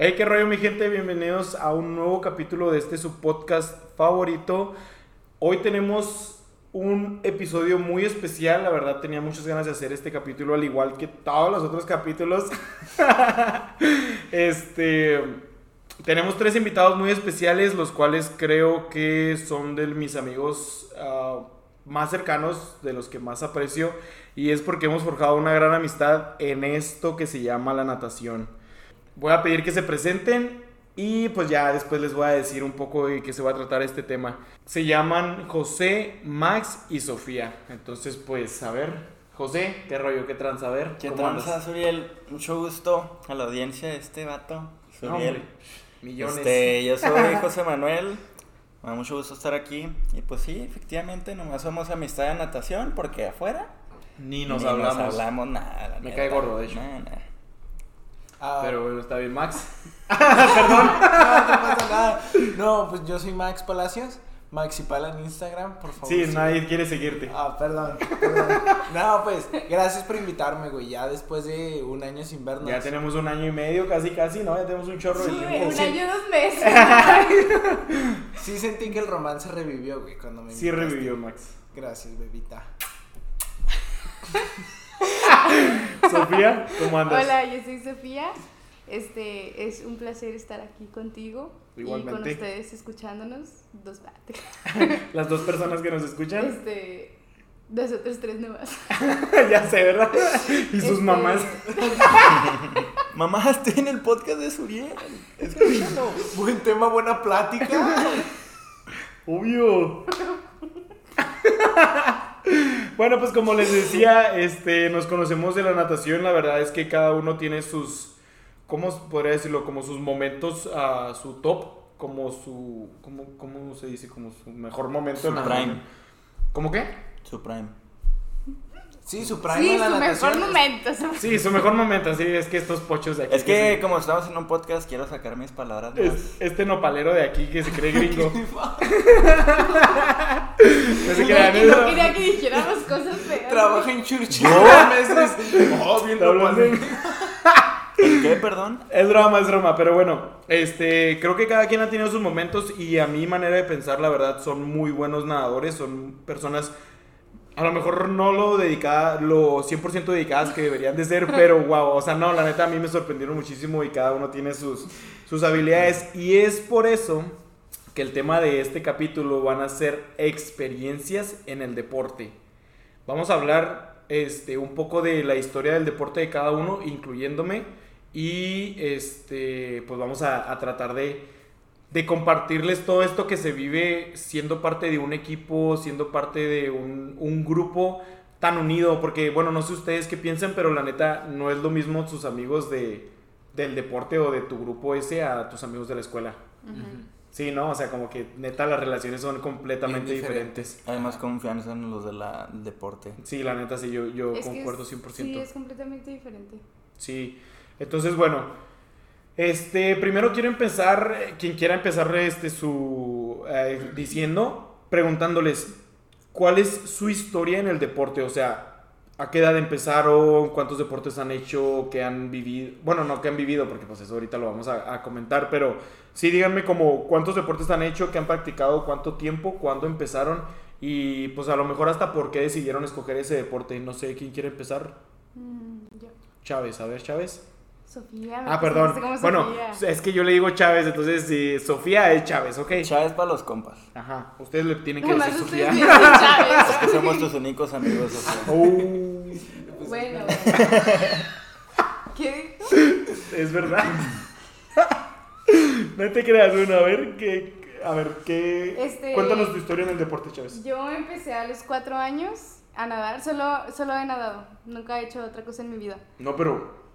Hey, qué rollo, mi gente. Bienvenidos a un nuevo capítulo de este su podcast favorito. Hoy tenemos un episodio muy especial. La verdad, tenía muchas ganas de hacer este capítulo, al igual que todos los otros capítulos. este. Tenemos tres invitados muy especiales, los cuales creo que son de mis amigos ah, más cercanos, de los que más aprecio, y es porque hemos forjado una gran amistad en esto que se llama la natación. Voy a pedir que se presenten y pues ya después les voy a decir un poco de qué se va a tratar este tema. Se llaman José, Max y Sofía. Entonces, pues, a ver, José, ¿qué rollo? ¿Qué tranza? A ver, ¿Qué ¿cómo tranza? Suriel? Mucho gusto a la audiencia de este vato. Suriel. millones. Este, yo soy José Manuel. Me da mucho gusto estar aquí. Y pues sí, efectivamente, nomás somos amistad de natación porque afuera Ni nos ni hablamos. nos hablamos nada. Me neta. cae gordo, de hecho. Ah, Pero bueno, está bien, Max. no, no pasa nada. No, pues yo soy Max Palacios. Maxipala en Instagram, por favor. Sí, sí. nadie quiere seguirte. Ah, perdón, perdón. No, pues, gracias por invitarme, güey. Ya después de un año sin vernos. Ya tenemos un año y medio, casi, casi, ¿no? Ya tenemos un chorro de Sí, tiempo. un sí. año, dos meses. Sí sentí que el romance revivió, güey, cuando me Sí invitaste. revivió, Max. Gracias, bebita. Sofía, ¿cómo andas? Hola, yo soy Sofía. Este es un placer estar aquí contigo y con ustedes escuchándonos. Dos. Las dos personas que nos escuchan. Este, nosotros tres nomás. ya sé, ¿verdad? Y sus Este, mamás. Mamá, estoy en el podcast de Suriel. Escúchalo. Buen tema, buena plática. Obvio. Bueno, pues como les decía, este, nos conocemos de la natación. La verdad es que cada uno tiene sus, ¿cómo podría decirlo? Como sus momentos a su top, como su, ¿cómo, cómo se dice? Como su mejor momento. Su prime. ¿Cómo qué? Su prime. Sí, su prime Sí, en la su mejor momento. Sí, su mejor momento, sí, es que estos pochos de aquí. Es que se- como estamos en un podcast, quiero sacar mis palabras más. es- este nopalero de aquí que se cree gringo. no se No, crean, que no quería que dijéramos cosas feas. Trabaja en Churchill. No. meses. Oh, bien Está hablando en- ¿El qué, perdón? Es broma, es broma, pero bueno, este, creo que cada quien ha tenido sus momentos y a mi manera de pensar, la verdad, son muy buenos nadadores, son personas, a lo mejor no lo dedicada, lo 100% dedicadas que deberían de ser, pero wow, o sea, no, la neta a mí me sorprendieron muchísimo y cada uno tiene sus, sus habilidades y es por eso que el tema de este capítulo van a ser experiencias en el deporte. Vamos a hablar este, un poco de la historia del deporte de cada uno, incluyéndome. Y este, pues vamos a, a tratar de, de compartirles todo esto que se vive siendo parte de un equipo, siendo parte de un, un grupo tan unido. Porque, bueno, no sé ustedes qué piensan, pero la neta no es lo mismo tus amigos de, del deporte o de tu grupo ese a tus amigos de la escuela. Sí, ¿no? O sea, como que neta las relaciones son completamente diferentes. Hay más confianza en los del deporte. Sí, la neta sí, yo, yo Es concuerdo es- 100%. Sí, es completamente diferente. Sí, entonces bueno, este, primero quiero empezar, eh, quien quiera empezar este, su, eh, diciendo, preguntándoles, ¿cuál es su historia en el deporte? O sea, ¿a qué edad empezaron? ¿Cuántos deportes han hecho? ¿Qué han vivido? Bueno, no que han vivido, porque pues eso ahorita lo vamos a, a comentar, pero sí díganme como cuántos deportes han hecho, qué han practicado, cuánto tiempo, cuándo empezaron y pues a lo mejor hasta por qué decidieron escoger ese deporte. No sé, ¿quién quiere empezar? Mm, yo. Chávez, a ver, Chávez. Sofía. Ah, perdón. Bueno, Sofía. es que yo le digo Chávez, entonces sí, Sofía es Chávez, ¿ok? Chávez para los compas. Ajá, ustedes le tienen que decir Sofía. Chávez. Que somos tus únicos amigos. o sea. Oh, Bueno. ¿Qué dijo? es verdad. no te creas uno, a ver, ¿qué, a ver, ¿qué? Este- Cuéntanos tu historia en el deporte, Chávez. Yo empecé a los cuatro años a nadar. Solo, solo he nadado. Nunca he hecho otra cosa en mi vida. No, pero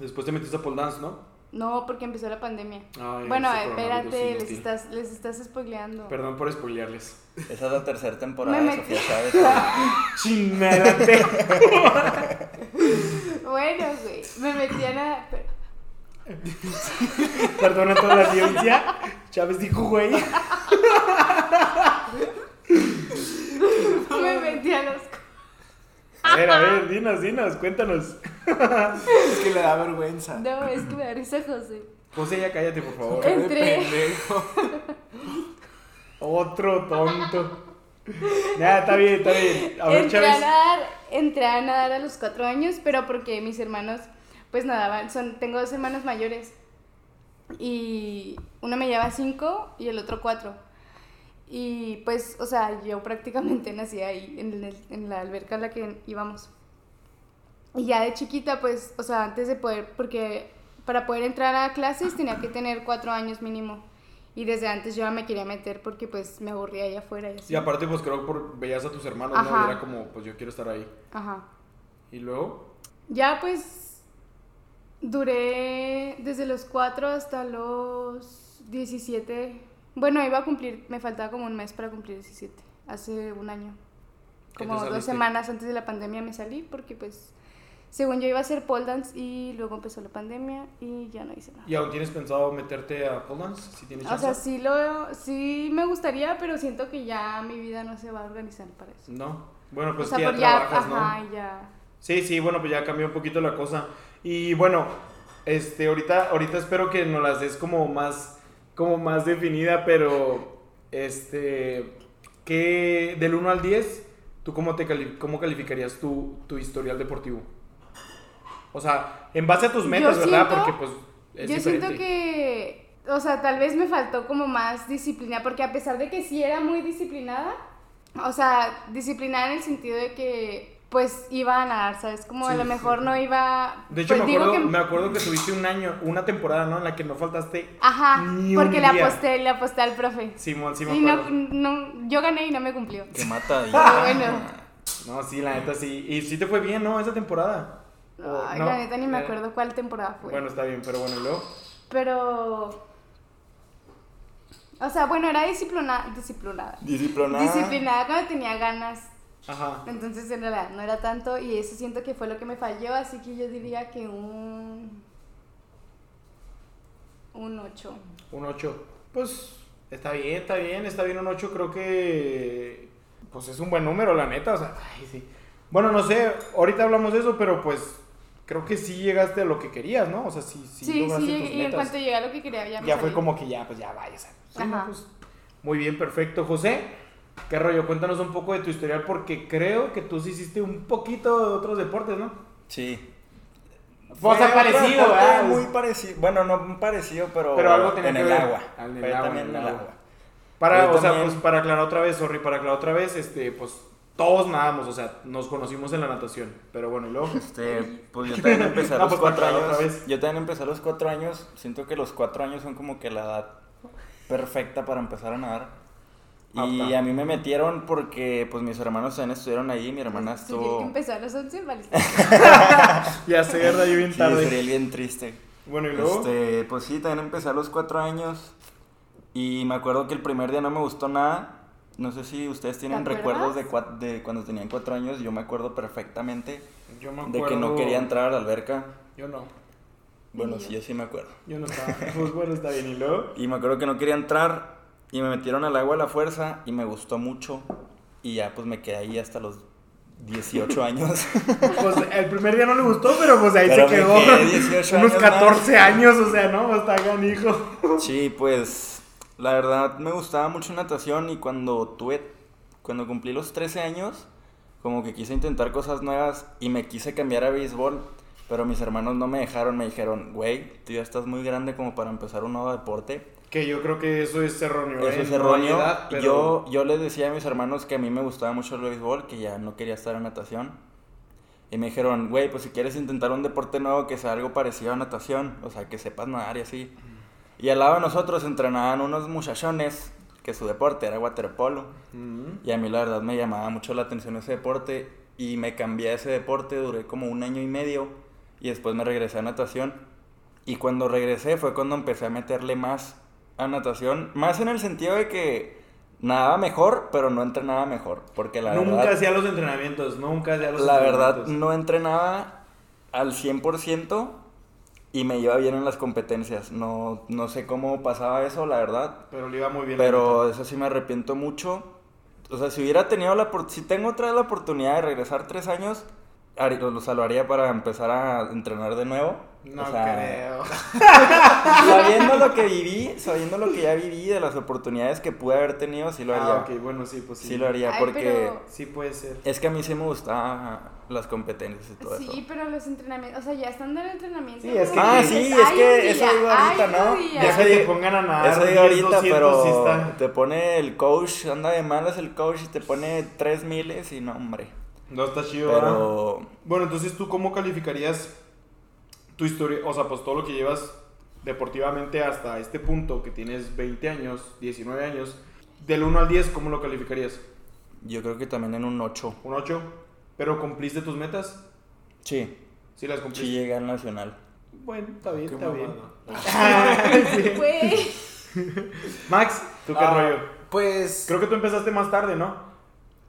después te metiste a pole dance, ¿no? No, porque empezó la pandemia. Ay, bueno, espérate, les estás, les estás spoileando. Perdón por spoilearles. Esa es la tercera temporada Me de metí. Sofía Chávez. Chingadate. Bueno, güey, me metí a pero- Perdona a toda la audiencia. Chávez dijo, güey. Me metí a los. A ver, a ver, dinos, dinos, cuéntanos. Es que le da vergüenza. No, es que me da risa, José. José, ya cállate, por favor. Entre-. Otro tonto. Ya, está bien, está bien. A ver, entré a Chávez. nadar, entré a nadar a los cuatro años, pero porque mis hermanos, pues nadaban, son, tengo dos hermanos mayores. Y uno me lleva cinco y el otro cuatro. Y pues, o sea, yo prácticamente nací ahí, en, el- en la alberca a la que íbamos. Y ya de chiquita, pues, o sea, antes de poder, porque para poder entrar a clases tenía que tener cuatro años mínimo. Y desde antes yo ya me quería meter porque pues me aburría allá afuera y así. Y aparte, pues creo que por, veías a tus hermanos, ¿no? Ajá. Y era como, pues yo quiero estar ahí. Ajá. Y luego, Ya pues duré desde los 4 hasta los 17. Bueno, iba a cumplir, me faltaba como un mes para cumplir 17, hace un año. ¿Qué te Como dos semanas antes de la pandemia me salí porque pues según yo iba a hacer pole dance y luego empezó la pandemia y ya no hice nada. ¿y aún tienes pensado meterte a pole dance? Si tienes O chance. sea, sí, lo, sí me gustaría, pero siento que ya mi vida no se va a organizar para eso. No. Bueno, pues o sea, que ya por ya, trabajas, ¿no? ya. Sí, sí, bueno, pues ya cambió un poquito la cosa. Y bueno, este, ahorita, ahorita espero que nos las des como más, como más definida, pero, este, ¿qué, del 1 al 10, tú cómo, te cali- cómo calificarías tu, tu historial deportivo? O sea, en base a tus metas, Yo ¿verdad? siento- Porque pues es Yo diferente. siento que, o sea, tal vez me faltó como más disciplina, porque a pesar de que sí era muy disciplinada, o sea, disciplinada en el sentido de que, pues, iba a nadar, ¿sabes? Como a lo mejor sí. no iba... De hecho, pues, me, acuerdo, que- me acuerdo que tuviste un año, una temporada, ¿no? En la que no faltaste Ajá, ni un porque le día. aposté, le aposté al profe. Simón, sí me y no, yo gané y no me cumplió. Que mata. y- Pero bueno. No, sí, la neta sí. Y sí te fue bien, ¿no? Esa temporada. ¿O Ay, no? la neta ni me Eh, acuerdo cuál temporada fue. Bueno, está bien, pero bueno, ¿y luego? Pero... O sea, bueno, era disciplinada. Disciplinada. Disciplinada. Disciplinada cuando tenía ganas. Ajá. Entonces en realidad no era tanto y eso siento que fue lo que me falló, así que yo diría que un... Un 8. Un 8. Pues está bien, está bien, está bien un 8. Creo que. Pues es un buen número, la neta. O sea, ay, sí. Bueno, no sé, ahorita hablamos de eso, pero pues creo que sí llegaste a lo que querías, ¿no? O sea, sí, sí, Sí, sí, lograste tus y en cuanto llegué a lo que quería ya me Ya fue como que ya, pues ya vaya. sí, no, Ajá. pues, muy bien, perfecto. José, ¿qué rollo? Cuéntanos un poco de tu historial porque creo que tú sí hiciste un poquito de otros deportes, ¿no? Sí. Fue parecido, un deporte ¿verdad? Muy parecido. Bueno, no parecido, pero, Pero algo tenía en que el ver. agua. Ah, en el agua, también en el agua. Para, o sea, pues para aclarar otra vez, sorry, para aclarar otra vez, este, pues todos nadamos, o sea, nos conocimos en la natación, pero bueno, y luego. Este, pues yo también empecé a No, los pues, cuatro años. Yo también empecé a los cuatro años. Siento que los cuatro años son como que la edad perfecta para empezar a nadar. Y Apta. a mí me metieron porque pues mis hermanos también estuvieron ahí. Mi hermana que estuvo... empezó a los 11, vale. Ya sé, ¿verdad? Yo bien Sí, tarde. sería bien triste. Bueno, y luego. Este, pues sí, también empecé a los cuatro años. Y me acuerdo que el primer día no me gustó nada. No sé si ustedes tienen ¿Te recuerdos de, cua- de cuando tenían cuatro años. Yo me acuerdo perfectamente Yo me de que no acuerdo- quería entrar a la alberca. Yo no. Bueno, sí, yo. yo sí me acuerdo. Yo no estaba. Pues bueno, está bien, y luego. Y me acuerdo que no quería entrar y me metieron al agua a la fuerza y me gustó mucho. Y ya pues me quedé ahí hasta los 18 años. Pues el primer día no le gustó, pero pues ahí Pero se quedó. quedé 18 Unos años 14 años, o sea, ¿no? Está hijo. Sí, pues la verdad me gustaba mucho natación y cuando tuve, cuando cumplí los 13 años, como que quise intentar cosas nuevas y me quise cambiar a béisbol, pero mis hermanos no me dejaron, me dijeron, güey, tú ya estás muy grande como para empezar un nuevo deporte. Que yo creo que eso es erróneo. Eso ¿eh? es erróneo. pero- yo, yo les decía a mis hermanos que a mí me gustaba mucho el béisbol, que ya no quería estar en natación. Y me dijeron, güey, pues si quieres intentar un deporte nuevo que sea algo parecido a natación, o sea, que sepas nadar y así. Y al lado de nosotros entrenaban unos muchachones que su deporte era waterpolo. Mm. Y a mí la verdad me llamaba mucho la atención ese deporte y me cambié a ese deporte, duré como un año y medio y después me regresé a natación. Y cuando regresé fue cuando empecé a meterle más a natación, más en el sentido de que nadaba mejor, pero no entrenaba mejor, porque la nunca verdad, hacía los entrenamientos, nunca hacía los la verdad no entrenaba al 100% y me iba bien en las competencias. No, no sé cómo pasaba eso, la verdad. Pero le iba muy bien. Pero eso sí me arrepiento mucho. O sea, si hubiera tenido la si tengo otra vez la oportunidad de regresar tres años, lo haría para empezar a entrenar de nuevo. No O sea, creo. Sabiendo lo que viví, sabiendo lo que ya viví, de las oportunidades que pude haber tenido, sí lo haría. Ah, ok, bueno, sí, pues sí. Sí lo haría, Ay, porque pero- Sí puede ser. es que a mí sí me gustaban las competencias y todo eso. Sí, pero los entrenamientos, o sea, ya estando en el entrenamiento. Sí, es que- Ah, dices, sí, es "Ay, que eso digo ahorita, ¿no? un día". Ya que te pongan a nadar. Eso digo 10, ahorita, 200, pero sí está. te pone el coach, anda de malas el coach y te pone tres miles y no, hombre. No está chido, ¿verdad? Pero Bueno, entonces tú cómo calificarías tu historia, o sea, pues todo lo que llevas deportivamente hasta este punto, que tienes 20 años, 19 años, del 1 al 10, ¿cómo lo calificarías? yo creo que también en un 8. ¿Un 8? ¿Pero cumpliste tus metas? Sí, Sí las sí cumpliste. llegué al nacional. Bueno, está bien, Qué está bien. Max, ¿tú qué Ah, rollo? Pues. Creo que tú empezaste más tarde, ¿no?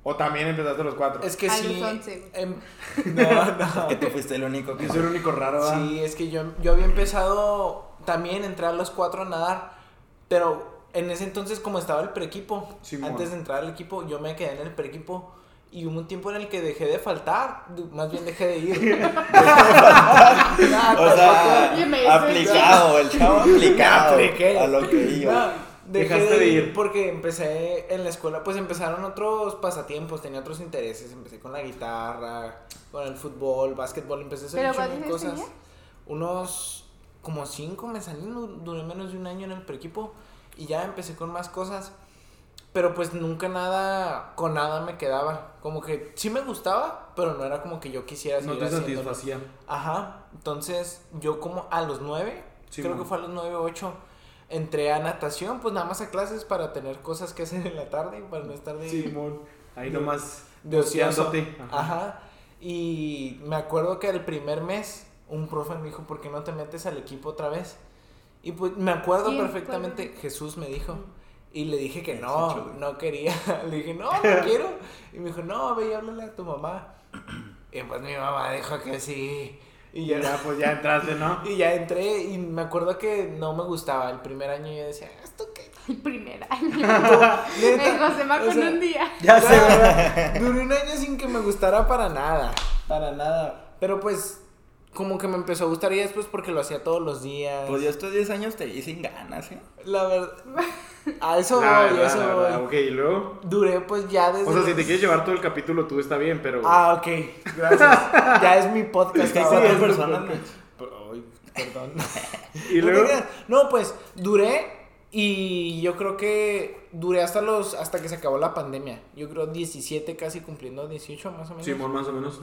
O también empezaste a los 4. Es que A sí. los 11. em, no, no. Que tú fuiste el único que... Yo soy el único raro, ¿verdad? Sí, es que yo, yo había empezado también, a los cuatro a nadar, pero en ese entonces como estaba el preequipo, antes de entrar al equipo, yo me quedé en el preequipo y hubo un tiempo en el que dejé de faltar, más bien dejé de ir. Dejé de faltar. Nah, O sea, aplicado, el chavo aplicado apliqué. a lo que iba. No, dejé Dejaste de ir. porque empecé en la escuela, pues empezaron otros pasatiempos, tenía otros intereses, empecé con la guitarra, con el fútbol, básquetbol, empecé a hacer ¿Pero cuántos años cosas. tenías? Unos como cinco me salí, duré menos de un año en el preequipo y ya empecé con más cosas. Pero pues nunca nada, con nada me quedaba. Como que sí me gustaba, pero no era como que yo quisiera No seguir te haciéndolo. satisfacía. Ajá, entonces yo como a los nueve, Sí, creo man. que fue a los nueve o ocho, entré a natación, pues nada más a clases para tener cosas que hacer en la tarde, para no estar de, Simón. Ahí de- nomás. de ocioso. Ajá. y me acuerdo que el primer mes un profe me dijo, ¿por qué no te metes al equipo otra vez? Y pues me acuerdo perfectamente, Jesús me dijo. Y le dije que no, no quería. Le dije, no, no quiero. Y me dijo, no, ve y háblale a tu mamá. Y pues mi mamá dijo que sí. Y ya, ya, pues ya entraste, ¿no? y ya entré y me acuerdo que no me gustaba. El primer año yo decía, ¿esto qué? El primer año. Neta, El Josema o con sea, un día. Ya sé, ¿verdad? Duré un año sin que me gustara para nada. Para nada. Pero pues, como que me empezó a gustar y después porque lo hacía todos los días. Pues yo estos 10 años te vi sin ganas, ¿eh? La verdad. A eso La voy, a eso la voy. Ok, y luego. Duré pues ya desde. O sea, si te quieres llevar todo el capítulo, tú está bien, pero. Ah, ok. Gracias. ya es mi podcast. Sí, ahora. es personas, perdón. Y luego. No, pues duré y yo creo que duré hasta los hasta que se acabó la pandemia. Yo creo 17 casi cumpliendo 18 más o menos. Simón, más o menos.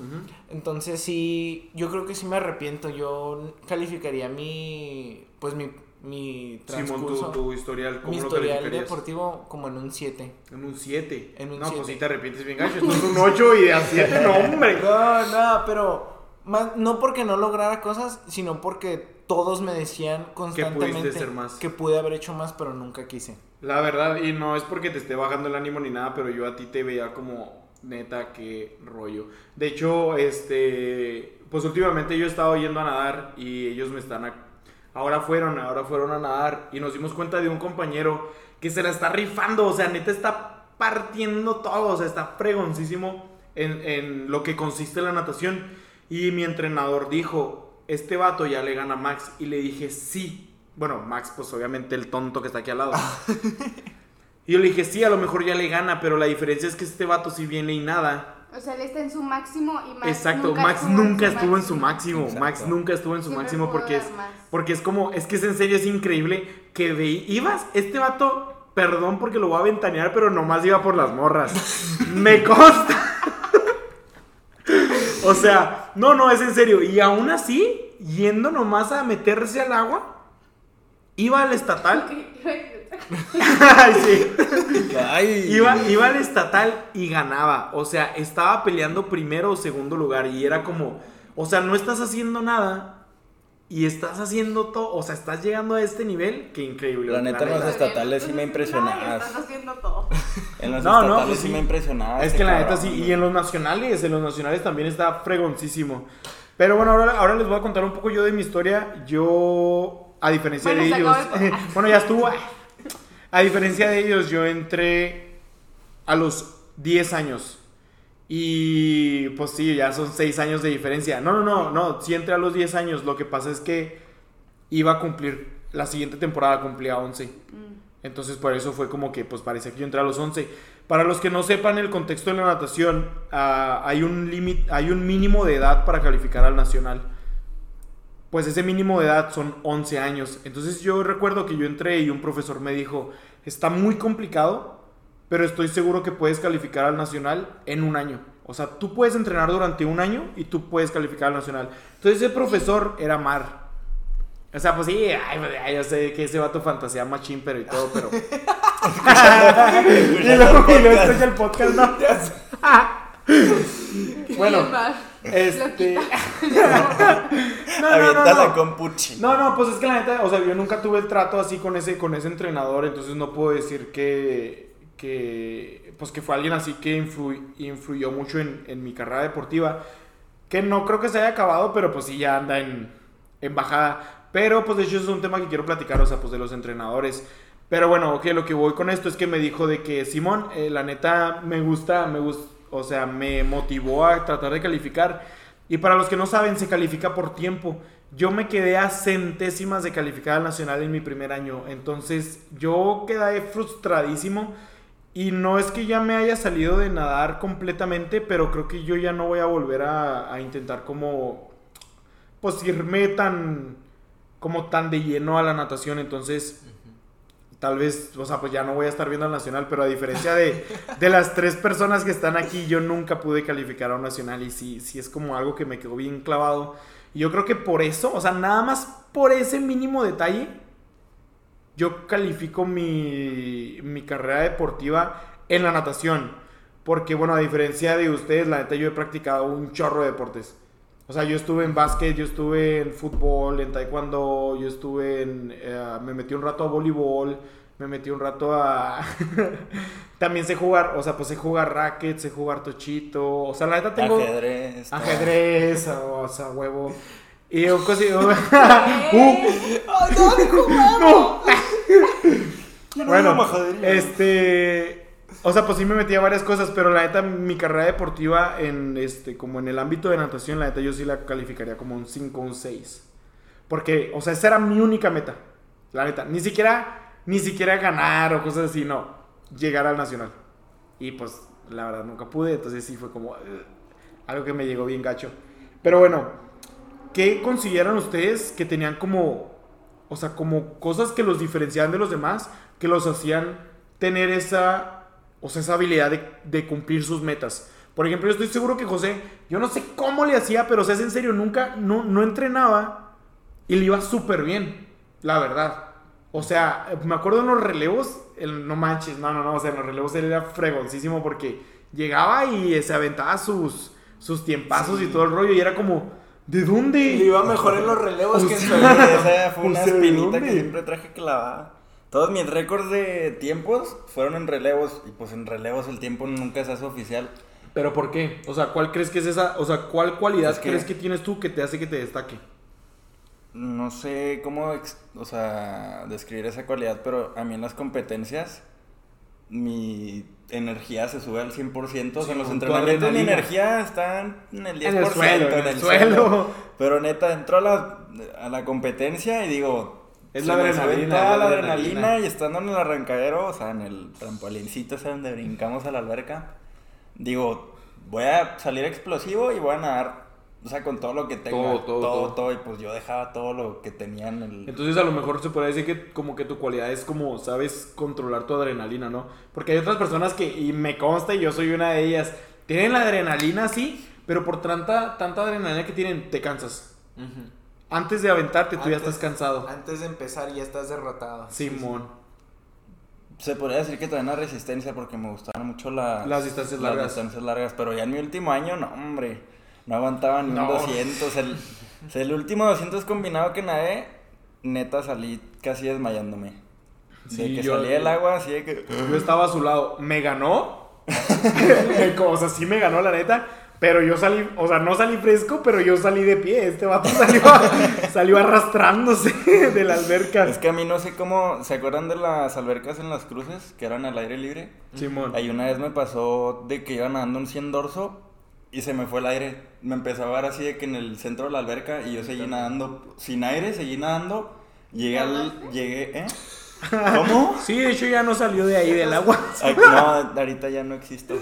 Entonces sí, yo creo que sí me arrepiento. Yo calificaría mi pues mi mi Simón, tu, transcurso, tu historial, ¿cómo mi historial deportivo como en un 7. En un 7. En un no, pues sí te arrepientes bien gacho. Esto es un 8 y de a 7, no, hombre. No, no, pero más, no porque no lograra cosas, sino porque todos me decían constantemente ser más. que pude haber hecho más, pero nunca quise. La verdad, y no es porque te esté bajando el ánimo ni nada, pero yo a ti te veía como neta, qué rollo. De hecho, este, pues últimamente yo he estado yendo a nadar y ellos me están, a- ahora fueron, ahora fueron a nadar y nos dimos cuenta de un compañero que se la está rifando, o sea, neta está partiendo todo, o sea, está fregoncísimo en, en lo que consiste la natación. Y mi entrenador dijo, este vato ya le gana a Max. Y le dije, sí. Bueno, Max, pues obviamente el tonto que está aquí al lado. y yo le dije, sí, a lo mejor ya le gana, pero la diferencia es que este vato sí viene y nada. O sea, él está en su máximo y Max Exacto, nunca Max estuvo nunca estuvo en su máximo. Exacto. Max nunca estuvo en su Siempre máximo porque es, porque es como, es que es en serio, es increíble que ve, ibas, este vato, perdón porque lo voy a ventanear, pero nomás iba por las morras. Me consta. O sea, no, no, es en serio. Y aún así, yendo nomás a meterse al agua, iba al estatal. Ay, sí. Ay. Iba, iba al estatal y ganaba. O sea, estaba peleando primero o segundo lugar. Y era como, o sea, no estás haciendo nada. Y estás haciendo todo. O sea, estás llegando a este nivel. Qué increíble. La neta, los estatales sí me impresionabas. Estás haciendo todo. En los No, no, estatales pues sí sí. me impresionaba. Es este que la neta sí. Y en los nacionales, en los nacionales también está fregoncísimo. Pero bueno, ahora, ahora les voy a contar un poco yo de mi historia. Yo, a diferencia Bueno, de ellos. bueno, ya estuvo. A diferencia de ellos, yo entré a los 10 años. Y pues sí, ya son 6 años de diferencia. No, no, no, no, sí entré a los 10 años. Lo que pasa es que iba a cumplir, la siguiente temporada cumplía 11. Mm. Entonces por eso fue como que pues parecía que yo entré a los 11. Para los que no sepan el contexto de la natación, ah, hay un límite, hay un mínimo de edad para calificar al nacional. Pues ese mínimo de edad son 11 años. Entonces yo recuerdo que yo entré y un profesor me dijo, está muy complicado, pero estoy seguro que puedes calificar al nacional en un año. O sea, tú puedes entrenar durante un año y tú puedes calificar al nacional. Entonces ese profesor era Mar. O sea, pues sí, ay, pues, ay, yo sé que ese vato fantasía machín, pero y todo, pero... y luego, y luego estoy en el podcast, ¿no? bueno, este... No, no, no, no. No, no, pues es que la neta, o sea, yo nunca tuve el trato así con ese, con ese entrenador, entonces no puedo decir que, que pues que fue alguien así que influ- influyó mucho en, en mi carrera deportiva, que no creo que se haya acabado, pero pues sí ya anda en, en bajada. Pero pues de hecho es un tema que quiero platicar, o sea, pues de los entrenadores. Pero bueno, ok, lo que voy con esto es que me dijo de que Simón, eh, la neta, me gusta, me gusta, o sea, me motivó a tratar de calificar. Y para los que no saben, se califica por tiempo. Yo me quedé a centésimas de calificar al nacional en mi primer año. Entonces yo quedé frustradísimo. Y no es que ya me haya salido de nadar completamente, pero creo que yo ya no voy a volver a, a intentar como, pues irme tan, como tan de lleno a la natación. Entonces, tal vez, o sea, pues ya no voy a estar viendo al nacional, pero a diferencia de, de las tres personas que están aquí, yo nunca pude calificar a un nacional y sí, sí es como algo que me quedó bien clavado. Y yo creo que por eso, o sea, nada más por ese mínimo detalle, yo califico mi, mi carrera deportiva en la natación. Porque, bueno, a diferencia de ustedes, la neta, yo he practicado un chorro de deportes. O sea, yo estuve en básquet, yo estuve en fútbol, en taekwondo, yo estuve en... eh, me metí un rato a voleibol, me metí un rato a... También sé jugar, o sea, pues sé jugar racket, sé jugar tochito. O sea, la neta tengo... Ajedrez. Ajedrez, o sea, huevo. Y un cosi- ¿Qué? ¡Ay, no, mano! Bueno, este. O sea, pues sí me metí a varias cosas, pero la neta, mi carrera deportiva en este, como en el ámbito de natación, la neta, yo sí la calificaría como un 5 o un 6. Porque, o sea, esa era mi única meta. La neta. Ni siquiera, ni siquiera ganar o cosas así, no. Llegar al nacional. Y pues, la verdad, nunca pude. Entonces sí fue como. "Ugh", algo que me llegó bien gacho. Pero bueno, ¿qué consideran ustedes que tenían como. O sea, como cosas que los diferenciaban de los demás, que los hacían tener esa. O sea, esa habilidad de, de cumplir sus metas. Por ejemplo, yo estoy seguro que José, yo no sé cómo le hacía, pero o sea, es en serio, nunca, no, no entrenaba y le iba súper bien, la verdad. O sea, me acuerdo en los relevos, el, no manches, no, no, no, o sea, en los relevos él era fregoncísimo porque llegaba y se aventaba sus, sus tiempazos y todo el rollo y era como, ¿de dónde? Le iba mejor en los relevos que en su Sí, esa fue una O sea, ¿de espinita que siempre traje clavada. Todos mis récords de tiempos fueron en relevos. Y pues en relevos el tiempo nunca se hace oficial. ¿Pero por qué? O sea, ¿cuál crees que es esa? O sea, ¿cuál cualidad Es que- crees que tienes tú que te hace que te destaque? No sé cómo, o sea, describir esa cualidad, pero a mí en las competencias mi energía se sube al 100%. o sea, en los entrenamientos mi energía está en el 10%. En el suelo, en el suelo. Pero neta, entro a la, a la competencia y digo... Es la adrenalina, toda la adrenalina. adrenalina y estando en el arrancadero, o sea, en el trampolincito ese donde brincamos a la alberca, digo, voy a salir explosivo y voy a nadar, o sea, con todo lo que tenga. Todo, todo, todo. todo. Y pues yo dejaba todo lo que tenía en el... Entonces a lo mejor se podría decir que como que tu cualidad es como sabes controlar tu adrenalina, ¿no? Porque hay otras personas que, y me consta y yo soy una de ellas, tienen la adrenalina sí, pero por tanta, tanta adrenalina que tienen, te cansas. Antes de aventarte, tú ya Antes- estás cansado. Antes de empezar ya estás derrotado. Simón. Se podría decir que traía una resistencia porque me gustaban mucho la- Las distancias largas. Las distancias largas, pero ya en mi último año, no, hombre, no aguantaba ni No. un 200. El, el último 200 combinado que nadé, neta salí casi desmayándome. De Sí, que yo- salí del agua, así de que... Yo estaba a su lado. ¿Me ganó? o sea, sí me ganó, la neta. Pero yo salí, o sea, no salí fresco, pero yo salí de pie. Este vato salió, salió arrastrándose de la alberca. Es que a mí no sé cómo... ¿Se acuerdan de las albercas en las cruces que eran al aire libre? Simón. Ahí una vez me pasó de que iba nadando un 100 dorso y se me fue el aire. Me empezó a ahogar así de que en el centro de la alberca y yo seguí nadando sin aire, seguí nadando. Llegué al. Llegué, ¿eh? ¿Cómo? Sí, de hecho ya no salió de ahí del agua. Ay, no, ahorita ya no existo.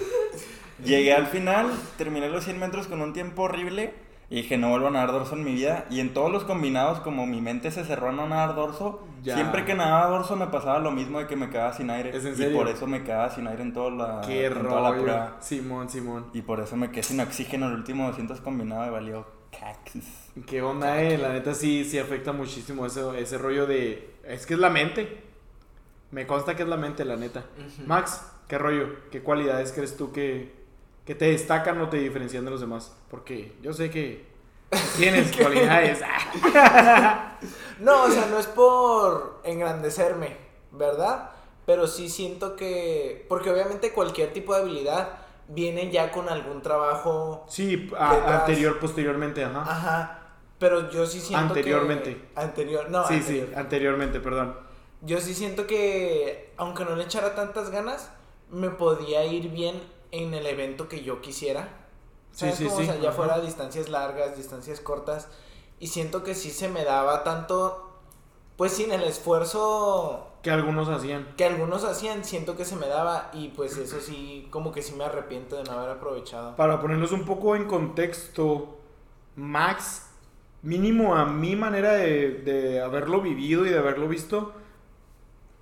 Llegué al final, terminé los 100 metros con un tiempo horrible y dije, no vuelvo a nadar dorso en mi vida. Y en todos los combinados, como mi mente se cerró a no nadar dorso, Ya. siempre que nadaba dorso me pasaba lo mismo de que me quedaba sin aire. ¿Es en Y serio? por eso me quedaba sin aire en, toda la, Qué en toda la prueba. Simón, Simón. Y por eso me quedé sin oxígeno el último 200 combinado y valió cactus. ¿Qué onda, eh? La neta sí, sí afecta muchísimo ese, ese rollo de... Es que es la mente. Me consta que es la mente, la neta. Max, ¿qué rollo? ¿Qué cualidades crees tú que, que te destacan o te diferencian de los demás? Porque yo sé que tienes cualidades. No, o sea, no es por engrandecerme, ¿verdad? Pero sí siento que. Porque obviamente cualquier tipo de habilidad viene ya con algún trabajo. Sí, a- anterior, posteriormente, ajá. Ajá. Pero yo sí siento que. Anteriormente. Anterior. No, sí, anterior. sí, anteriormente, perdón. Yo sí siento que, aunque no le echara tantas ganas, me podía ir bien en el evento que yo quisiera. Sí, ¿Sabes sí, cómo? sí, O sea, ya ajá. fuera distancias largas, distancias cortas. Y siento que sí se me daba tanto, pues sin el esfuerzo Que algunos hacían. que algunos hacían, siento que se me daba. Y pues eso sí, como que sí me arrepiento de no haber aprovechado. Para ponernos un poco en contexto, Max, mínimo a mi manera de, de haberlo vivido y de haberlo visto,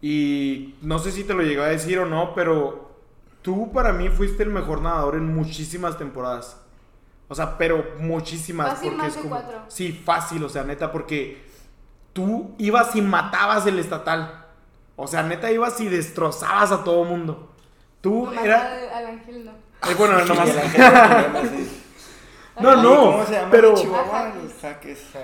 y no sé si te lo llegué a decir o no, pero tú para mí fuiste el mejor nadador en muchísimas temporadas. O sea, pero muchísimas. Fácil, porque más es de como, cuatro. Sí, fácil, o sea, neta, porque tú ibas y matabas el estatal. O sea, neta, ibas y destrozabas a todo mundo. Tú Nomás era... al- al ángel no. Eh, bueno, nomás... No, no, ¿Cómo se llama pero-.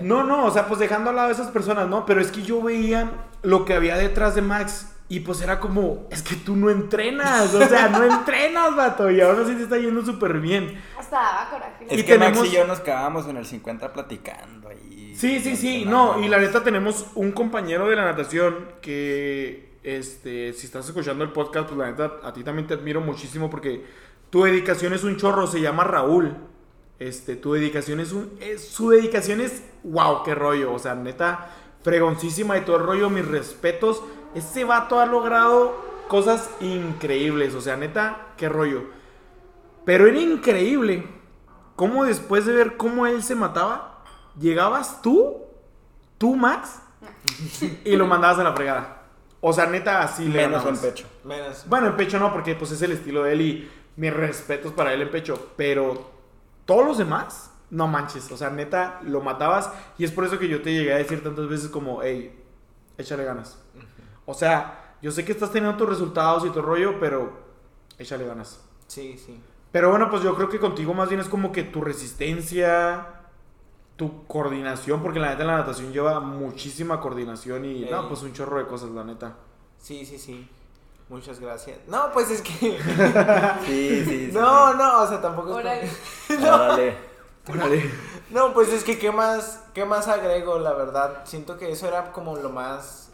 No, no, o sea, pues dejando al lado a esas personas, ¿no? Pero es que yo veía lo que había detrás de Max y pues era como, es que tú no entrenas, o sea, no entrenas, vato, y ahora sí te está yendo súper bien. Hasta daba coraje. Es Y que Max tenemos- y yo nos quedábamos en el 50 platicando ahí. Sí, sí, sí, no, y la neta tenemos un compañero de la natación que, este, si estás escuchando el podcast, pues la neta a ti también te admiro muchísimo porque tu dedicación es un chorro, se llama Raúl. Este, tu dedicación es un, es- su dedicación es, wow, qué rollo, o sea, neta, fregoncísima y todo el rollo, mis respetos. Ese vato ha logrado cosas increíbles, o sea, neta, qué rollo. Pero era increíble cómo después de ver cómo él se mataba, llegabas tú, tú Max, y lo mandabas a la fregada. O sea, neta, así le Menos en pecho. Menos. Bueno, en pecho no, porque pues es el estilo de él y mis respetos para él en pecho. Pero todos los demás, no manches. O sea, neta, lo matabas. Y es por eso que yo te llegué a decir tantas veces como, hey, échale ganas. O sea, yo sé que estás teniendo tus resultados y tu rollo, pero échale ganas. Sí, sí. Pero bueno, pues yo creo que contigo más bien es como que tu resistencia, tu coordinación, porque la neta la natación lleva muchísima coordinación y no, pues un chorro de cosas, la neta. Sí, sí, sí. Muchas gracias. No, pues es que. Sí, sí, sí. no, no, o sea, tampoco es. Órale. Órale. Órale. No, pues es que qué más, qué más agrego, la verdad. Siento que eso era como lo más,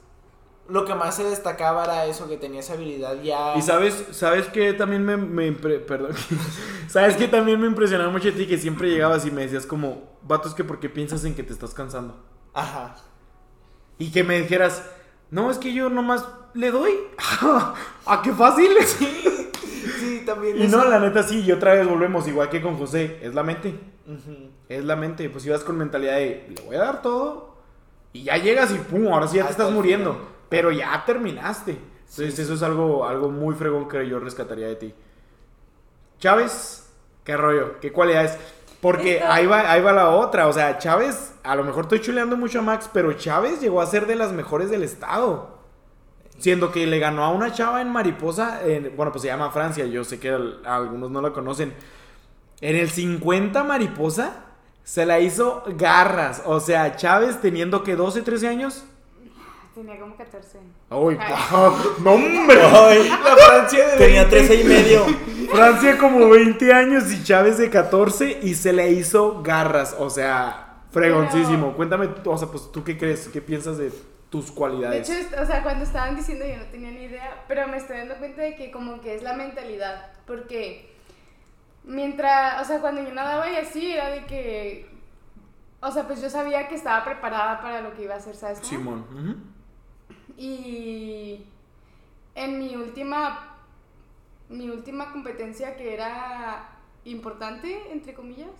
lo que más se destacaba era eso, que tenía esa habilidad ya. Y sabes, sabes que también me, me impre- perdón, sabes que también me impresionaba mucho de ti que siempre llegabas y me decías como, vatos que porque piensas en que te estás cansando. Ajá. Y que me dijeras, no, es que yo nomás le doy. ¿A qué fácil? Sí, también Y eso. no, la neta sí, y otra vez volvemos, igual que con José, es la mente. Es la mente, pues ibas con mentalidad de, le voy a dar todo. Y ya llegas y pum, ahora sí ya te Hasta estás muriendo. final. Pero ya terminaste. Entonces Sí. eso es algo, algo muy fregón que yo rescataría de ti. Chávez, qué rollo, qué cualidades. Porque ahí va, ahí va la otra. O sea, Chávez, a lo mejor estoy chuleando mucho a Max, pero Chávez llegó a ser de las mejores del estado. Siendo que le ganó a una chava en Mariposa, en- bueno, pues se llama Francia, yo sé que al- algunos no la conocen. En el 50 Mariposa se la hizo garras. O sea, Chávez teniendo que 12, 13 años. Tenía como 14. ¡Uy! Ay. ¡No, hombre! La Francia de Tenía 20. 13 y medio. Francia como 20 años y Chávez de 14 y se le hizo garras. O sea, fregoncísimo. Pero- Cuéntame, o sea, pues tú qué crees, qué piensas de tus De cualidades. hecho, est- o sea, cuando estaban diciendo yo no tenía ni idea, pero me estoy dando cuenta de que como que es la mentalidad, porque mientras, o sea, cuando yo nadaba y así, era de que, o sea, pues yo sabía que estaba preparada para lo que iba a hacer, ¿sabes? Simón. Y en mi última, mi última competencia que era importante, entre comillas,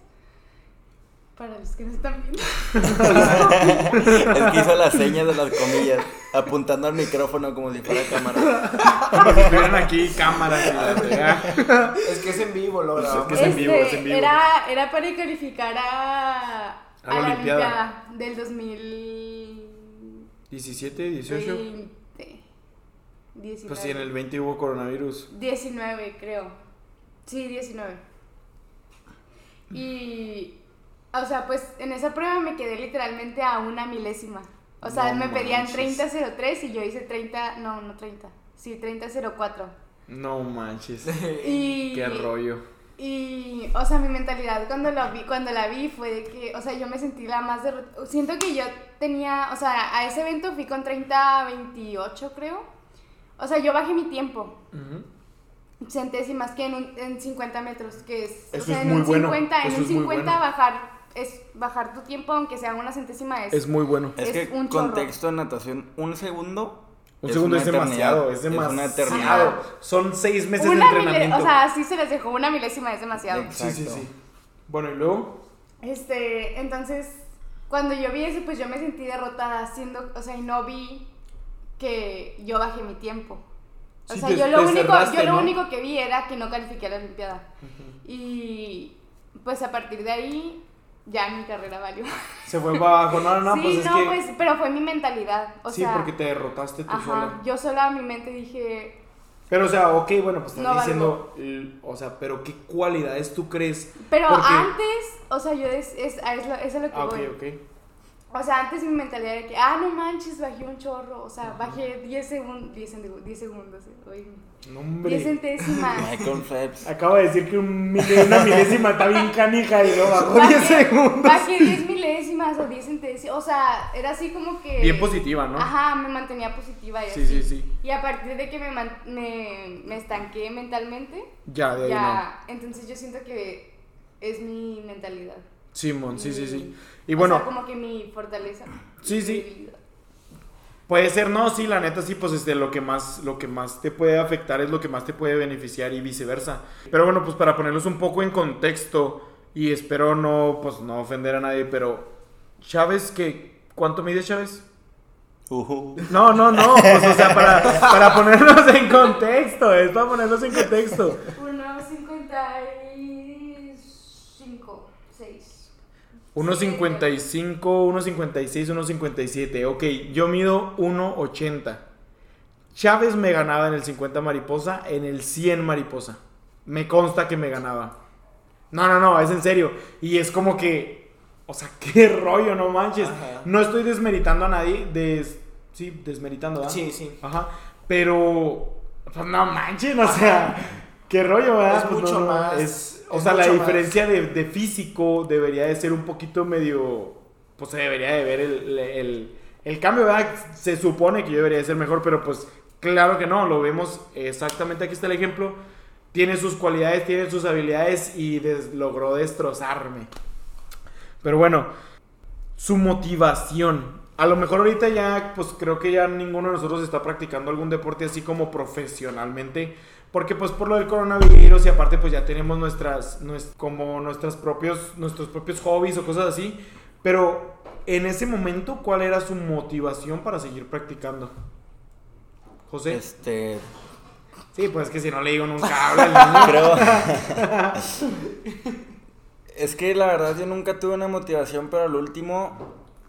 para los que no están viendo. Es que hizo las señas de las comillas, apuntando al micrófono como si fuera cámara. Como si estuvieran aquí fregada. Es que es en vivo, lo Pues es que es en vivo, es en vivo. Era, era para calificar a, A a la la Olimpiada. Olimpiada del 2000. 17, 18. 20, 19. Pues sí, en el 20 hubo coronavirus. 19, creo. Sí, 19. Y. O sea, pues en esa prueba me quedé literalmente a una milésima. O sea, No me pedían manches. 30.03 y yo hice 30. No, no 30. Sí, 30.04. No manches. Y. Qué rollo. Y, o sea, mi mentalidad cuando la vi, cuando la vi fue de que, o sea, yo me sentí la más derrotada. Siento que yo tenía, o sea, a ese evento fui con 30, 28 creo. O sea, yo bajé mi tiempo. Ujú. Centésimas que en, un- en 50 metros, que es, o sea, es en muy un bueno, 50, en eso un es muy 50 bueno. bajar, es bajar tu tiempo, aunque sea una centésima, es, Es muy bueno. Es, Es que un chorro. contexto en natación, un segundo. Un segundo es demasiado, es una demasiado. eternidad. Son seis meses de mile- entrenamiento. o sea, sí se les dejó una milésima, es demasiado. Ex- sí, sí, exacto. sí. Bueno, y luego. Este, entonces, cuando yo vi eso, pues yo me sentí derrotada, haciendo, o sea, y no vi que yo bajé mi tiempo. O Sí, sea, te- yo lo único, cerraste, yo lo ¿no? único que vi era que no califiqué a la Olimpiada. Y pues a partir de ahí, ya mi carrera valió. Se fue para abajo. No, no, no, sí, pues es no, que. pues, pero fue mi mentalidad. O sí, sea, porque te derrotaste tú ajá, sola. yo sola en mi mente dije, Pero, o sea, ok, bueno, pues estás No diciendo. O sea, pero ¿qué cualidades tú crees? pero Porque- antes, o sea, yo es, es, a es lo, es a lo que Ah, ok, voy. ok. O sea, antes mi mentalidad era que, ah, no manches, bajé un chorro. O sea, bajé 10 segundos, 10, segundos, 10 segundos, oye, No, 10 hombre. centésimas. Michael Phelps. Acabo de decir que un mil- una milésima está bien canija y luego bajó 10 segundos. Bajé 10 milésimas o 10 centésimas. O sea, era así como que. Bien positiva, ¿no? Ajá, me mantenía positiva y Sí, así. sí, sí. Y a partir de que me, me, me estanqué mentalmente, Ya, de ahí ya. Entonces yo siento que es mi mentalidad. Simón, sí, sí, sí. Y Y bueno, como que mi fortaleza. Sí, sí. Puede ser, no, sí, la neta sí, pues este, lo que más, lo que más te puede afectar es lo que más te puede beneficiar y viceversa. Pero bueno, pues para ponerlos un poco en contexto y espero no, pues no ofender a nadie, pero Chávez, que, ¿cuánto mide Chávez? Ujú. No, no, no, pues o sea, para, para ponerlos en contexto, es para ponerlos en contexto. 1.55, 6. 1.55, 1.56, 1.57. Ok, yo mido 1.80. Chávez me ganaba en el 50 mariposa, en el 100 mariposa. Me consta que me ganaba. No, no, no, es en serio. Y es como que, o sea, qué rollo, no manches. Ajá. No estoy desmeritando a nadie, des, sí, desmeritando, ¿verdad? Sí, sí. Ajá, pero, pues no manchen, o sea, qué rollo, ¿verdad? Es Pues, mucho no, más, es- o sea, la diferencia de, de físico debería de ser un poquito medio, pues se debería de ver el, el, el cambio, ¿verdad? Se supone que yo debería de ser mejor, pero pues claro que no, lo vemos exactamente, aquí está el ejemplo. Tiene sus cualidades, tiene sus habilidades y des- logró destrozarme. Pero bueno, su motivación. A lo mejor ahorita ya, pues creo que ya ninguno de nosotros está practicando algún deporte así como profesionalmente. Porque pues por lo del coronavirus y aparte pues ya tenemos nuestras, nues- como nuestras propios, nuestros propios hobbies o cosas así. Pero en ese momento, ¿cuál era su motivación para seguir practicando? José. Este. Sí, pues que si no le digo nunca habla. Creo. es que la verdad yo nunca tuve una motivación, pero al último,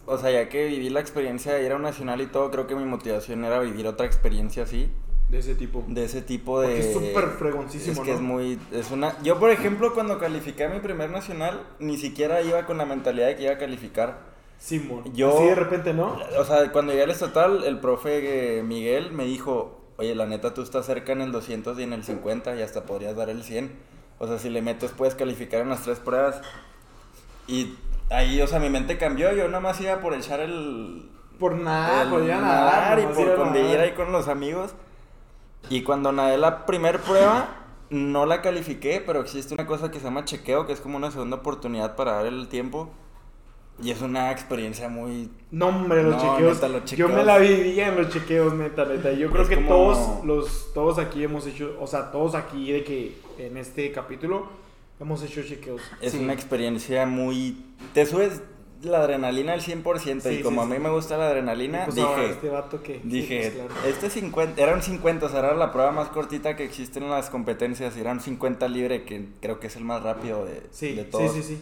o sea, ya que viví la experiencia de ir a un nacional y todo, creo que mi motivación era vivir otra experiencia así, De ese tipo. de ese tipo de... Porque es súper fregoncísimo, Es que ¿no? es muy... Es una... Yo, por ejemplo, cuando califiqué a mi primer nacional, ni siquiera iba con la mentalidad de que iba a calificar. Simón. Yo- Así de repente, ¿no? O sea, cuando llegué al estatal, el profe eh, Miguel me dijo, oye, la neta, tú estás cerca en el 200 y en el 50 y hasta podrías dar el 100. O sea, si le metes, puedes calificar en las tres pruebas. Y ahí, o sea, mi mente cambió. Yo nada más iba por echar el... Por nada, por ir a nadar y por convivir ahí con los amigos. Y cuando nadé la primer prueba, no la califiqué, pero existe una cosa que se llama chequeo, que es como una segunda oportunidad para dar el tiempo. Y es una experiencia muy... No, hombre, los No, chequeos. neta, los Yo chequeos. me la vivía en los chequeos, neta, neta. Yo creo Es que como- todos los todos aquí hemos hecho, o sea, todos aquí de que en este capítulo hemos hecho chequeos. Es Sí. una experiencia muy... Te subes la adrenalina al 100% Sí, y como sí, a mí sí. me gusta la adrenalina, Pues dije... este vato que Dije, Sí, pues, claro. este 50, era un 50, o sea, era la prueba más cortita que existe en las competencias, y era un 50 libre, que creo que es el más rápido de, Sí, de sí, todos. sí, sí.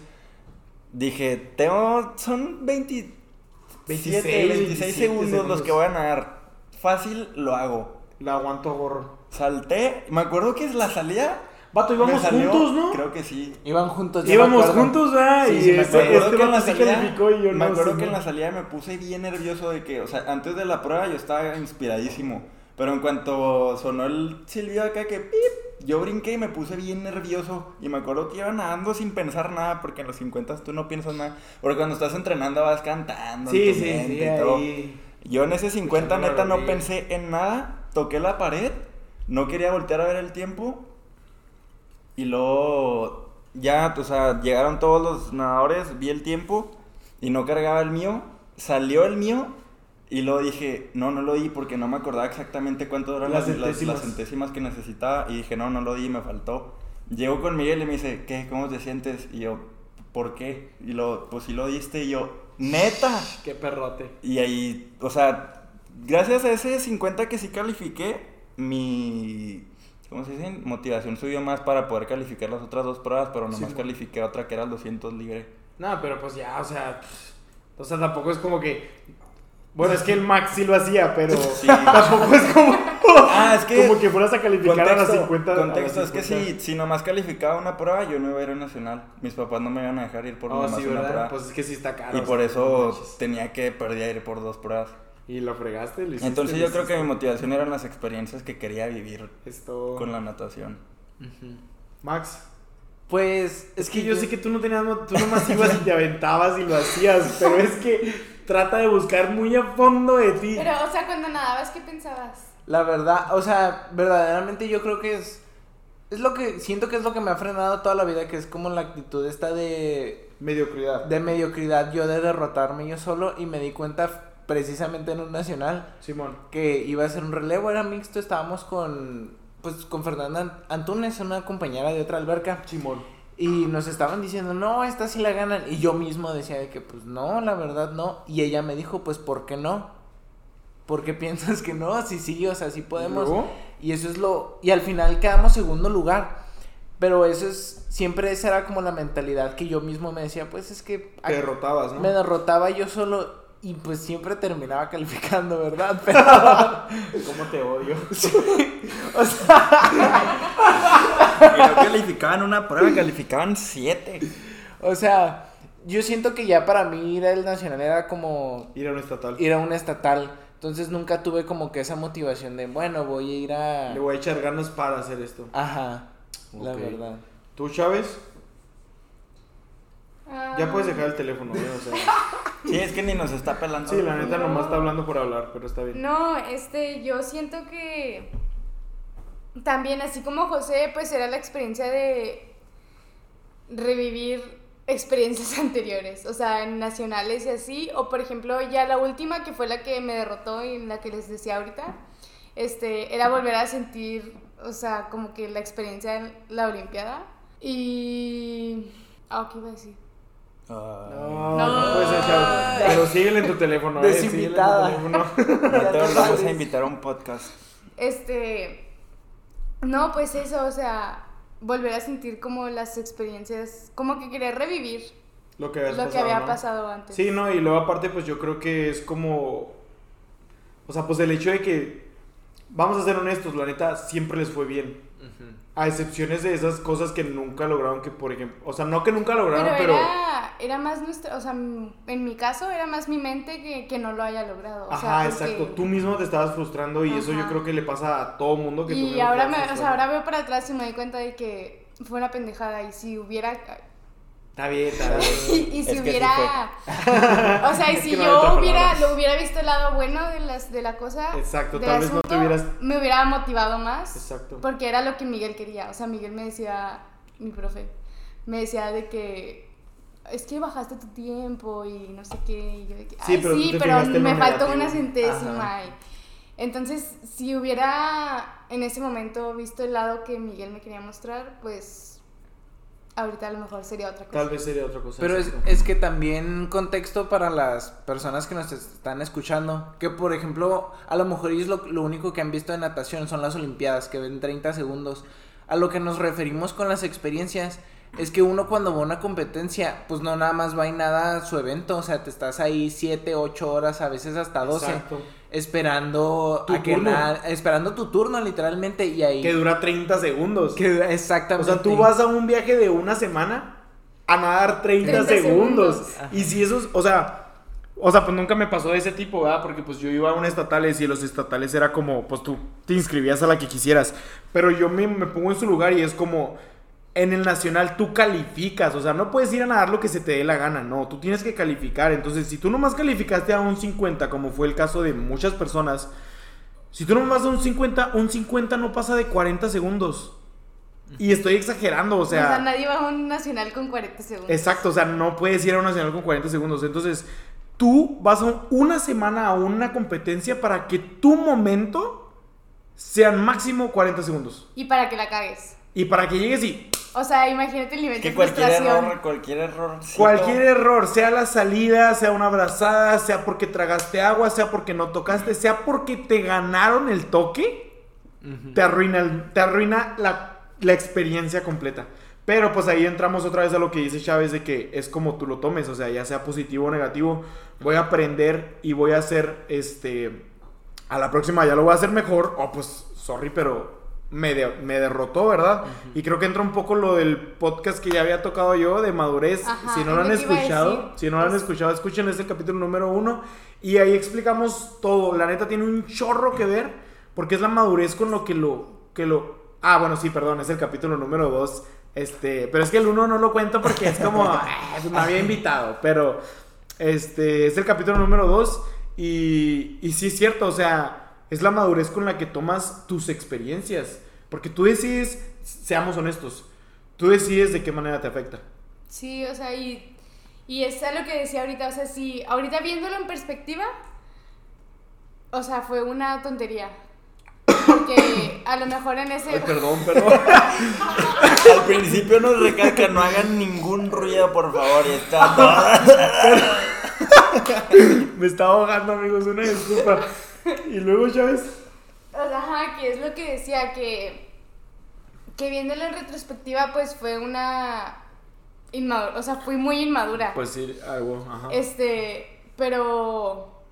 Dije, tengo, son 27, 26, 26, 27 segundos, los segundos. que voy a nadar. Fácil, lo hago. La aguanto gorro. Salté, me acuerdo que es la salida. Vato, íbamos salió- juntos, ¿no? Creo que sí. Iban juntos. Íbamos juntos, ¿verdad? Sí, y sí, me este, este que en la salida, y yo me no. acuerdo sí, que en no. la salida me puse bien nervioso de que, o sea, antes de la prueba yo estaba inspiradísimo, pero en cuanto sonó el silbido acá que pip, yo brinqué y me puse bien nervioso y me acuerdo que iba nadando sin pensar nada porque en los 50 tú no piensas nada, porque cuando estás entrenando vas cantando en Sí, tu sí, mente sí, y todo. ahí. Yo en ese 50 Escuchando la neta no pensé en nada, toqué la pared, no quería voltear a ver el tiempo y luego ya, o sea, llegaron todos los nadadores, vi el tiempo y no cargaba el mío, salió el mío y luego dije, no, no lo di porque no me acordaba exactamente cuánto eran Las las, las- las centésimas. centésimas que necesitaba y dije, no, no lo di, me faltó. Llego con Miguel y me dice, ¿qué? ¿Cómo te sientes? Y yo, ¿por qué? Y lo, pues sí lo diste y yo, neta. Qué perrote. Y ahí, o sea, gracias a ese 50 que sí califiqué, mi, ¿cómo se dice? Motivación subió más para poder calificar las otras dos pruebas, pero nomás Sí, califiqué otra que era el 200 libre. No, pero pues ya, o sea. pff, O sea, tampoco es como que. Bueno, es que el Max sí lo hacía, pero Sí. tampoco es como. Ah, es que... como que fueras a calificar a las Contexto, 50. a las contexto, es que 50. si, si nomás calificaba una prueba, yo no iba a ir a nacional. Mis papás no me iban a dejar ir por Oh, nomás sí, una ¿verdad? prueba. Pues es que sí está caro. y por no eso tenía que perder ir por dos pruebas. Y lo fregaste, lo hiciste, Entonces lo yo creo que mi motivación eran las experiencias que quería vivir Esto. con la natación. Max. Pues Es que yo sé que tú no tenías. Tú nomás ibas y te aventabas y lo hacías. Pero es que trata de buscar muy a fondo de ti. Pero, o sea, cuando nadabas, ¿qué pensabas? La verdad, o sea, verdaderamente yo creo que es. Es lo que. Siento que es lo que me ha frenado toda la vida, que es como la actitud esta de. Mediocridad. De mediocridad, yo de derrotarme yo solo. Y me di cuenta precisamente en un nacional Simón. que iba a ser un relevo, era mixto. Estábamos con. Pues con Fernanda Antunes, una compañera de otra alberca. Simón. Y nos estaban diciendo, no, esta sí la ganan. Y yo mismo decía de que, pues no, la verdad no. Y ella me dijo, pues, ¿por qué no? ¿Por qué piensas que no? Sí, sí, o sea, sí podemos. Y eso es lo... Y al final quedamos segundo lugar. Pero eso es... Siempre esa era como la mentalidad que yo mismo me decía, pues es que... Te derrotabas, ¿no? Me derrotaba yo solo y pues siempre terminaba calificando, ¿verdad? Pero... ¿Cómo te odio? o sea, Y no calificaban una prueba, calificaban siete. o sea, yo siento que ya para mí ir al nacional era como... Ir a un estatal. ir a un estatal. Entonces nunca tuve como que esa motivación de, bueno, voy a ir a... Le voy a echar ganas para hacer esto. Ajá, la Ok. verdad. ¿Tú, Chávez? Ya Ah, puedes dejar el teléfono, ¿eh? O sea. Sí, es que ni nos está pelando. Sí, la neta No. nomás está hablando por hablar, pero está bien. No, este, yo siento que también, así como José, pues era la experiencia de revivir experiencias anteriores, o sea, en nacionales y así, o por ejemplo, ya la última que fue la que me derrotó y la que les decía ahorita, este, era volver a sentir, o sea, como que la experiencia en la Olimpiada y... Ah, ¿qué iba a decir? No, No. no puedes echar. Pero síguele en tu teléfono, ¿eh? Síguele en tu Desinvitada. teléfono. no te vamos a invitar a un podcast. Este, no, pues eso, o sea, volver a sentir como las experiencias, como que querer revivir Lo que, había ¿no? pasado antes. Sí, no, y luego aparte, pues yo creo que es como. O sea, pues el hecho de que. Vamos a ser honestos, la neta, siempre les fue bien. A excepciones de esas cosas que nunca lograron, que por ejemplo. O sea, no que nunca lograron, Pero, pero. era, más nuestra, o sea, en mi caso era más mi mente que, que no lo haya logrado. O sea, Ajá, porque- exacto. Tú mismo te estabas frustrando y eso yo creo que le pasa a todo mundo que Y ahora, me, o sea, ahora veo para atrás y me doy cuenta de que fue una pendejada y si hubiera Está bien, está bien. Y, y si Es que sí hubiera. o sea, y si no yo hubiera, palabras. lo hubiera visto el lado bueno de, las, de la cosa. Exacto, tal vez no te asunto, hubieras- Me hubiera motivado más. Exacto. Porque era lo que Miguel quería. O sea, Miguel me decía, mi profe, me decía de que. Es que bajaste tu tiempo y no sé qué. Y yo de que, Sí, "Ay, pero tú sí, te pero me faltó negativo". una centésima. Y- Entonces, si hubiera en ese momento visto el lado que Miguel me quería mostrar, pues ahorita a lo mejor sería otra cosa. Tal vez sería otra cosa. Pero es, es que también contexto para las personas que nos están escuchando, que por ejemplo, a lo mejor ellos lo, lo único que han visto de natación son las Olimpiadas, que ven 30 segundos. A lo que nos referimos con las experiencias es que uno cuando va a una competencia, pues no nada más va y nada a su evento, o sea, te estás ahí 7, 8 horas, a veces hasta 12, Exacto. Esperando Tu a que turno. na- esperando tu turno literalmente y ahí Que dura 30 segundos. que- O exactamente. sea, tú vas a un viaje de una semana a nadar 30, 30 segundos. segundos. Y si esos, o sea, o sea, pues nunca me pasó de ese tipo, ¿verdad? Porque pues yo iba a un estatales y los estatales era como, pues tú te inscribías a la que quisieras. Pero yo me, me pongo en su lugar y es como, en el nacional tú calificas, o sea, no puedes ir a nadar lo que se te dé la gana, no, tú tienes que calificar. Entonces, si tú nomás calificaste a un 50, como fue el caso de muchas personas, si tú nomás a un 50, un 50 no pasa de 40 segundos. Y estoy exagerando, o O sea, sea, nadie va a un nacional con 40 segundos. exacto, o sea, no puedes ir a un nacional con 40 segundos. Entonces, tú vas a un- una semana a una competencia para que tu momento sean máximo 40 segundos. Y para que la cagues. Y para que llegues y O sea, imagínate el nivel Que de cualquier frustración. error, cualquier error. Cualquier error, sea la salida, sea una abrazada, sea porque tragaste agua, sea porque no tocaste, sea porque te ganaron el toque, te arruina, el- te arruina la, la experiencia completa. Pero pues ahí entramos otra vez a lo que dice Chávez de que es como tú lo tomes, o sea, ya sea positivo o negativo, voy a aprender y voy a hacer, este, a la próxima ya lo voy a hacer mejor, o pues, sorry, pero me, de- me derrotó, ¿verdad? Y creo que entra un poco lo del podcast que ya había tocado yo de madurez. Ajá, si no lo han escuchado, decir. si no lo han Es- escuchado, escuchen este capítulo número uno. Y ahí explicamos todo. La neta tiene un chorro que ver, porque es la madurez con lo que lo, que lo... Ah, bueno, sí, perdón, es el capítulo número dos. Este, pero es que el uno no lo cuento porque es como, ah, me había invitado, pero este, es el capítulo número 2 y, y sí es cierto, o sea, es la madurez con la que tomas tus experiencias, porque tú decides, seamos honestos, tú decides de qué manera te afecta. Sí, o sea, y, y es a lo que decía ahorita, o sea, si ahorita viéndolo en perspectiva, o sea, fue una tontería. Porque a lo mejor en ese... perdón, perdón. Al principio nos recalca, no hagan ningún ruido, por favor. Y está. me estaba ahogando, amigos, una disculpa. Y luego, Chávez, O sea, ajá, que es lo que decía, que, que viéndolo en retrospectiva, pues fue una inmadura, o sea, fui muy inmadura. pues sí, algo, ajá. Este, pero,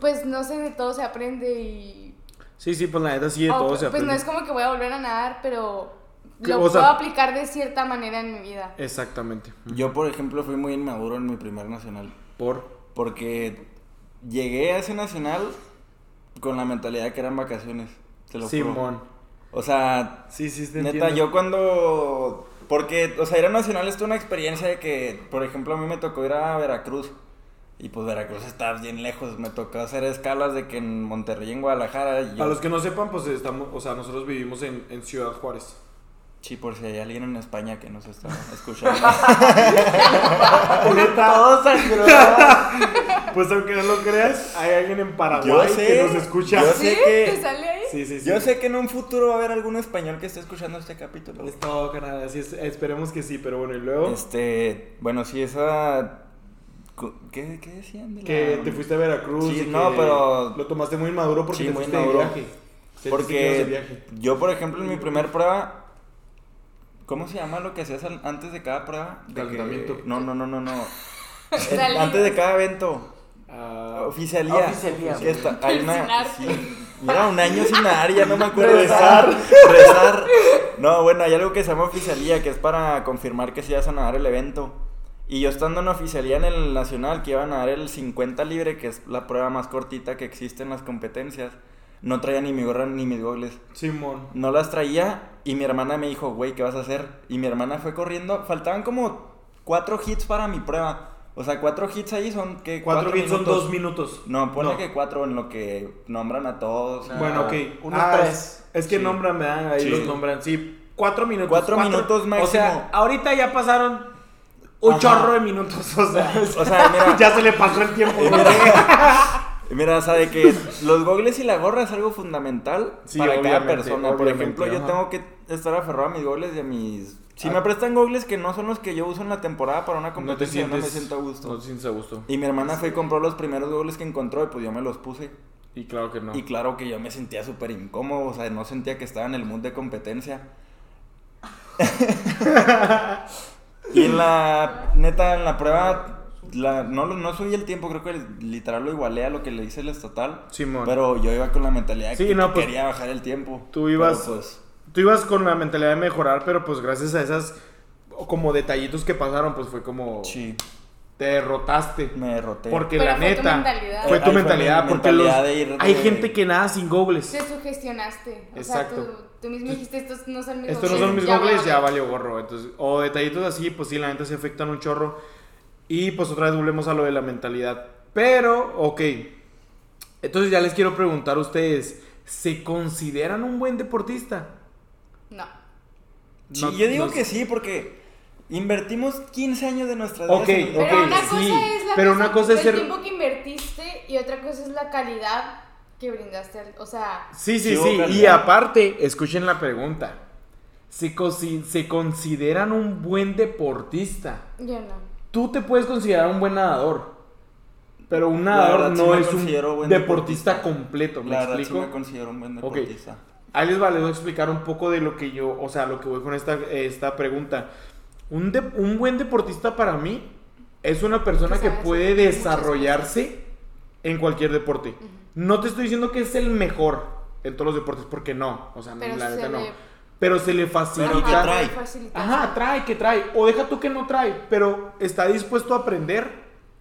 pues no sé, de todo se aprende y... Sí, sí, pues la neta sí, de o- todo se pues no aprende. es como que voy a volver a nadar, pero lo o puedo sea- aplicar de cierta manera en mi vida. Exactamente. Yo, por ejemplo, fui muy inmaduro en mi primer nacional. Por... Porque llegué a ese nacional con la mentalidad que eran vacaciones. Te lo juro. Simón. O sea, Sí, sí, te neta, entiendo. yo cuando. Porque, o sea, ir a nacional es una experiencia de que, por ejemplo, a mí me tocó ir a Veracruz. Y pues Veracruz está bien lejos. Me tocó hacer escalas de que en Monterrey y en Guadalajara. y yo- Para los que no sepan, pues estamos, o sea, nosotros vivimos en, en Ciudad Juárez. Sí, por si hay alguien en España que nos está escuchando. Todos Pues aunque no lo creas, hay alguien en Paraguay sé, que nos escucha. yo ¿Sí? sé que- ¿Te sale ahí? Sí, sí, sí. Yo sé que en un futuro va a haber algún español que esté escuchando este capítulo. Es todo, carnal. Así es, esperemos que sí, pero bueno, y luego Este, bueno, sí, esa... ¿Qué, qué decían de la- que te fuiste a Veracruz. Sí, y que no, pero- Lo tomaste muy maduro porque Sí, te muy fuiste maduro. de viaje. Sentiste que ibas de viaje. Porque yo, por ejemplo, en mi primer prueba... ¿Cómo se llama lo que hacías antes de cada prueba? De que- Calentamiento. No, no, no, no, no. Antes de cada evento. Ah, Oficialía. Oficialía. Que está- hay una, Sin arte. sí. Mira, un año sin nadar, ya no me acuerdo. Rezar. Rezar. No, bueno, hay algo que se llama oficialía, que es para confirmar que sí vas a nadar el evento. Y yo estando en oficialía en el nacional, que iba a nadar el 50 libre, que es la prueba más cortita que existe en las competencias, no traía ni mi gorra ni mis gogles. Simón. No las traía y mi hermana me dijo, güey, ¿qué vas a hacer? Y mi hermana fue corriendo, faltaban como cuatro hits para mi prueba. O sea, cuatro hits ahí son que Cuatro hits son dos minutos. No, ponle No. que cuatro en lo que nombran a todos. Ah, Bueno, ok. unos Ah, tres. Es, es que Sí. nombran, ¿verdad? Ahí Sí. los nombran. Sí, cuatro minutos. Cuatro minutos O máximo. sea, ahorita ya pasaron un Ajá. chorro de minutos. O sea, O sea, mira, ya se le pasó el tiempo. Eh, mira, mira, o sea, de que los gogles y la gorra es algo fundamental Sí, para cada persona. Por ejemplo, yo tengo que estar aferrado a mis gogles y a mis... Si Ah. me prestan gogles que no son los que yo uso en la temporada para una No te competencia, no, me siento a gusto. No te sientes a gusto. Y mi hermana fue y compró los primeros gogles que encontró y pues yo me los puse. Y claro que no. Y claro que yo me sentía súper incómodo, o sea, no sentía que estaba en el mood de competencia. y en la, neta, en la prueba, la, no, no subí el tiempo, creo que literal lo igualé a lo que le hice el estatal. Simón. Pero yo iba con la mentalidad Sí, que, no, que pues, quería bajar el tiempo. tú ibas- Pero, pues, Tú ibas con la mentalidad de mejorar, pero pues gracias a esas como detallitos que pasaron, pues fue como sí, te derrotaste. me derroté. Porque Pero la fue tu neta mentalidad. fue Ahí tu fue mentalidad, porque mentalidad los- de ir de- hay gente que nada sin gogles. Te sugestionaste. O Exacto. sea, tú, tú mismo dijiste, estos no son mis Estos no son mis a ya ver". valió gorro. Entonces, o detallitos así, pues sí, la neta se afectan un chorro. Y pues otra vez volvemos a lo de la mentalidad. Pero, ok. Entonces ya les quiero preguntar a ustedes, ¿se consideran un buen deportista? No. Sí, No- yo digo no- que sí, porque invertimos 15 años de nuestra vida. Ok, ok, Pero una cosa sí, es la pero cosa- una cosa es el ser- tiempo que invertiste y otra cosa es la calidad que brindaste. al- O sea, Sí, sí, Sí. Y aparte, escuchen la pregunta. ¿Se, consi- ¿Se consideran un buen deportista? yo no. Tú te puedes considerar un buen nadador. Pero un nadador sí no es un deportista, deportista. completo. ¿Me La verdad sí explico? me considero un buen deportista. Ahí les va, les voy a explicar un poco de lo que yo, o sea, lo que voy con esta, esta pregunta. Un, de- un buen deportista para mí es una persona Que puede desarrollarse en cualquier deporte. No te estoy diciendo que es el mejor en todos los deportes, porque no, o sea, Pero la se neta no. Pero se le facilita. Que Ajá, trae. Ajá, trae, que trae. O deja tú que no trae, pero está dispuesto a aprender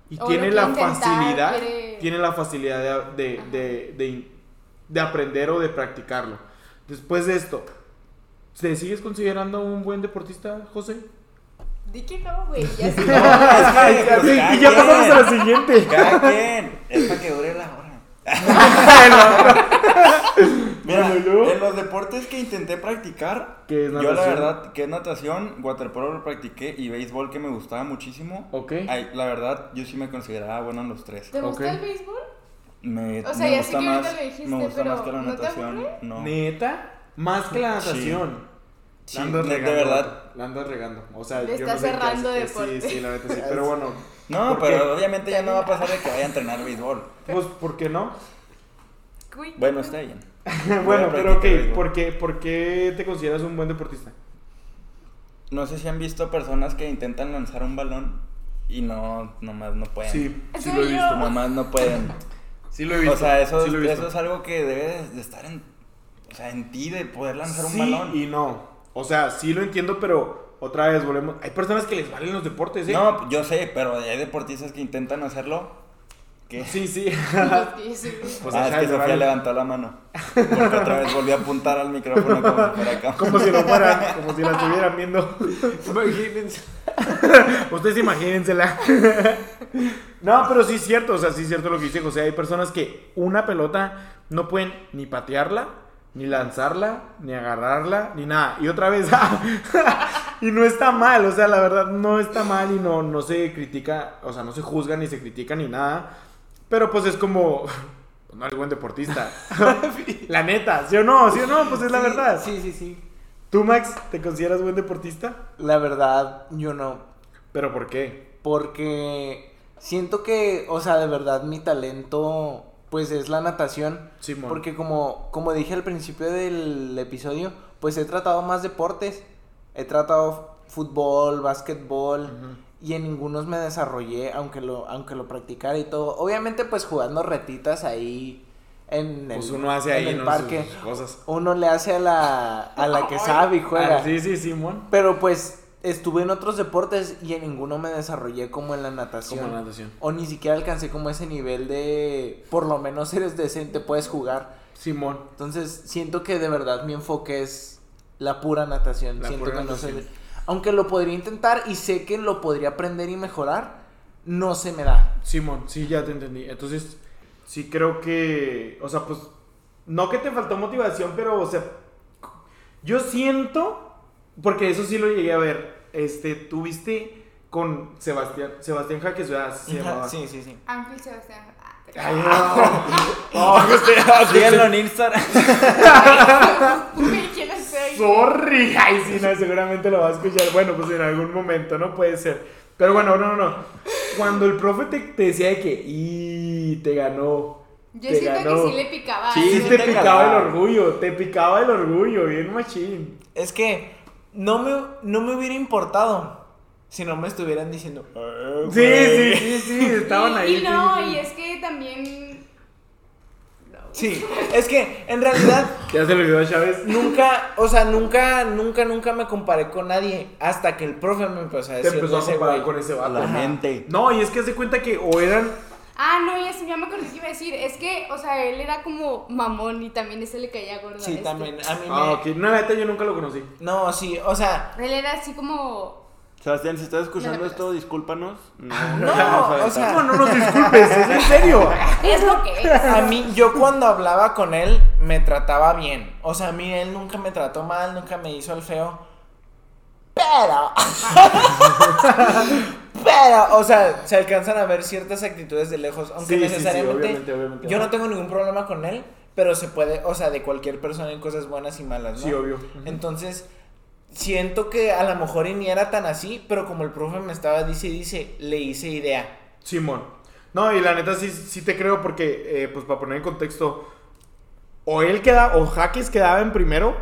y O tiene la intentar, facilidad. quiere- Tiene la facilidad de, de, de, de- de aprender o de practicarlo. Después de esto, ¿te sigues considerando un buen deportista, José? Di que no, güey. Ya sí. Ay, pues, ya- cada y ya quien. pasamos a la siguiente. Cada quien. Es para que dure la hora. Mira, en los deportes que intenté practicar, ¿Qué es yo la natación? verdad, que es natación, waterpolo lo practiqué y béisbol que me gustaba muchísimo. Ok. Ay, la verdad, yo sí me consideraba bueno en los tres. ¿Te gusta el béisbol? Me, O sea, me ya gusta sé que ahorita más, lo dijiste, me gusta pero más que la ¿no te natación. aburre? No. Neta, más que la natación. Sí, La andas de- de regando, verdad. La andas regando. O sea, Le yo está no sé cerrando deporte. Sí, sí, la neta sí. Pero bueno. No, ¿por pero qué? obviamente ya no va a pasar de que vaya a entrenar béisbol. Pues, ¿por qué no? Bueno, está bien. bueno, pero ok. ¿por qué, ¿por qué te consideras un buen deportista? No sé si han visto personas que intentan lanzar un balón y no, nomás no pueden. Sí, sí lo he visto. Nomás no pueden. Sí lo he visto. O sea, eso, sí lo he visto. eso es algo que debe de estar en, o sea, en ti de poder lanzar un Sí balón. y no. O sea, sí lo entiendo, pero otra vez volvemos. Hay personas que les valen los deportes, ¿eh? No, yo sé, pero hay deportistas que intentan hacerlo. ¿Qué? Sí, sí. Pues, ah, es que Sofía levantó la mano. Porque otra vez volvió a apuntar al micrófono como si fuera acá. Como si lo fueran, como si la estuvieran viendo. Imagínense. Ustedes imagínensela. no, pero sí es cierto, o sea, sí es cierto lo que dice José. Hay personas que una pelota no pueden ni patearla, ni lanzarla, ni agarrarla, ni nada. Y otra vez, y no está mal, o sea, la verdad no está mal y no, no se critica, o sea, no se juzga ni se critica ni nada. Pero pues es como, no eres buen deportista. la neta, ¿sí o no? ¿Sí o no? Pues es la Sí, verdad. Sí, sí, sí. ¿Tú, Max, te consideras buen deportista? La verdad, yo no. ¿Pero por qué? Porque siento que, o sea, de verdad mi talento, pues es la natación. Simón. Porque como, como dije al principio del episodio, pues he tratado más deportes. He tratado fútbol, básquetbol. Ujú. Y en ningunos me desarrollé, aunque lo, aunque lo practicara y todo. Obviamente, pues jugando retitas ahí en Pues el, uno hace en ahí el ¿no? parque. cosas. Uno le hace a la, a la que sabe y juega. Ah, sí, sí, Simón. Pero pues estuve en otros deportes y en ninguno me desarrollé como en la natación. Como natación. O ni siquiera alcancé como ese nivel de, por lo menos eres decente, puedes jugar. Simón. Entonces siento que de verdad mi enfoque es la pura natación. La siento pura que no natación. Aunque lo podría intentar y sé que lo podría aprender y mejorar, no se me da. Simón, sí, ya te entendí. Entonces, sí creo que, o sea, pues, no que te faltó motivación, pero, o sea, yo siento, porque eso sí lo llegué a ver, este, tuviste con Sebastián, Sebastián Jaques, ¿verdad? Se llamaba. Sí, sí, sí. Ángel Sebastián. Ah, te Ay, no. No, usted- Síganlo en Instagram. Uy, ¿quién es ese? Sorry. Ay, sí, no, seguramente lo va a escuchar. Bueno, pues en algún momento, no puede ser. Pero bueno, no, no, no. Cuando el profe te, te decía de que, y te ganó. Yo te siento ganó". que sí le picaba. Sí, Sí, te te picaba calaba. el orgullo, te picaba el orgullo, bien machín. Es que no me, no me hubiera importado si no me estuvieran diciendo. "Eh, Sí, güey". sí, sí, sí, estaban y, ahí. Y no, sí, sí. y es que también. Sí, es que en realidad Ya se le olvidó a Chávez. nunca, o sea, nunca, nunca, nunca me comparé con nadie hasta que el profe me empezó a Te decir. empezó a comparar güey. con ese vato. La mente. No, y es que se cuenta que o eran. Ah, no, ya, ya me acordé que iba a decir. Es que, o sea, él era como mamón y también ese le caía gordo. a Sí, este. también. A mí me. Ah, ok. No, la neta yo nunca lo conocí. No, sí, o sea. Él era así como. Sebastián, si estás escuchando esto, discúlpanos. No, No, a o sea- No, no nos disculpes, es en serio. Es lo que es. A mí, yo cuando hablaba con él, me trataba bien. O sea, a mí él nunca me trató mal, nunca me hizo el feo. Pero. pero, o sea, se alcanzan a ver ciertas actitudes de lejos. Aunque Sí, sí, sí, necesariamente. obviamente, obviamente. yo no tengo ningún problema con él, pero se puede. O sea, de cualquier persona hay cosas buenas y malas, ¿no? Sí, obvio. Entonces, siento que a lo mejor ni era tan así, pero como el profe me estaba dice dice, le hice idea. Simón. No, y la neta sí, sí te creo porque, eh, pues para poner en contexto, o él quedaba, o Jaques quedaba en primero,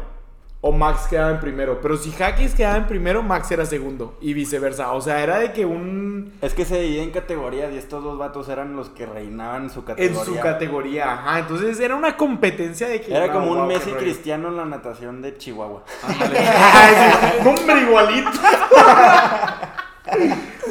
o Max quedaba en primero. Pero si Jaques quedaba en primero, Max era segundo, y viceversa. O sea, era de que un... Es que se divide en categorías y estos dos vatos eran los que reinaban en su En categoría. su categoría, ajá. Entonces era una competencia de que... Era como un Messi rollo. cristiano en la natación de Chihuahua. Hombre, igualito.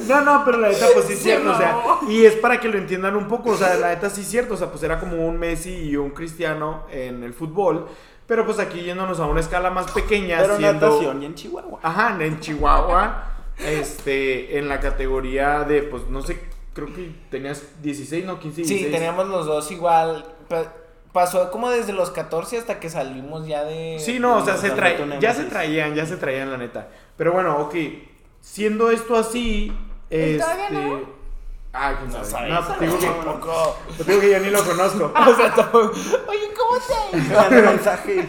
No, no, pero la neta, pues sí es cierto, o sea, y es para que lo entiendan un poco, o sea, la neta sí es cierto, o sea, pues era como un Messi y un Cristiano en el fútbol, pero pues aquí yéndonos a una escala más pequeña, Pero siendo, natación y en Chihuahua. ajá, en Chihuahua, este, en la categoría de, pues, no sé, creo que tenías 16, no, 15, 16. Sí, teníamos los dos igual. pa- Pasó como desde los 14 hasta que salimos ya de... Sí, no, o sea, se trae, ya se traían, ya se traían, la neta. Pero bueno, ok, siendo esto así, ¿Él este... todavía no? Ah, No sabe. sabes, No, digo que, tampoco. digo que yo ni lo conozco. O sea, tampoco- Oye, ¿cómo te...? Mensaje.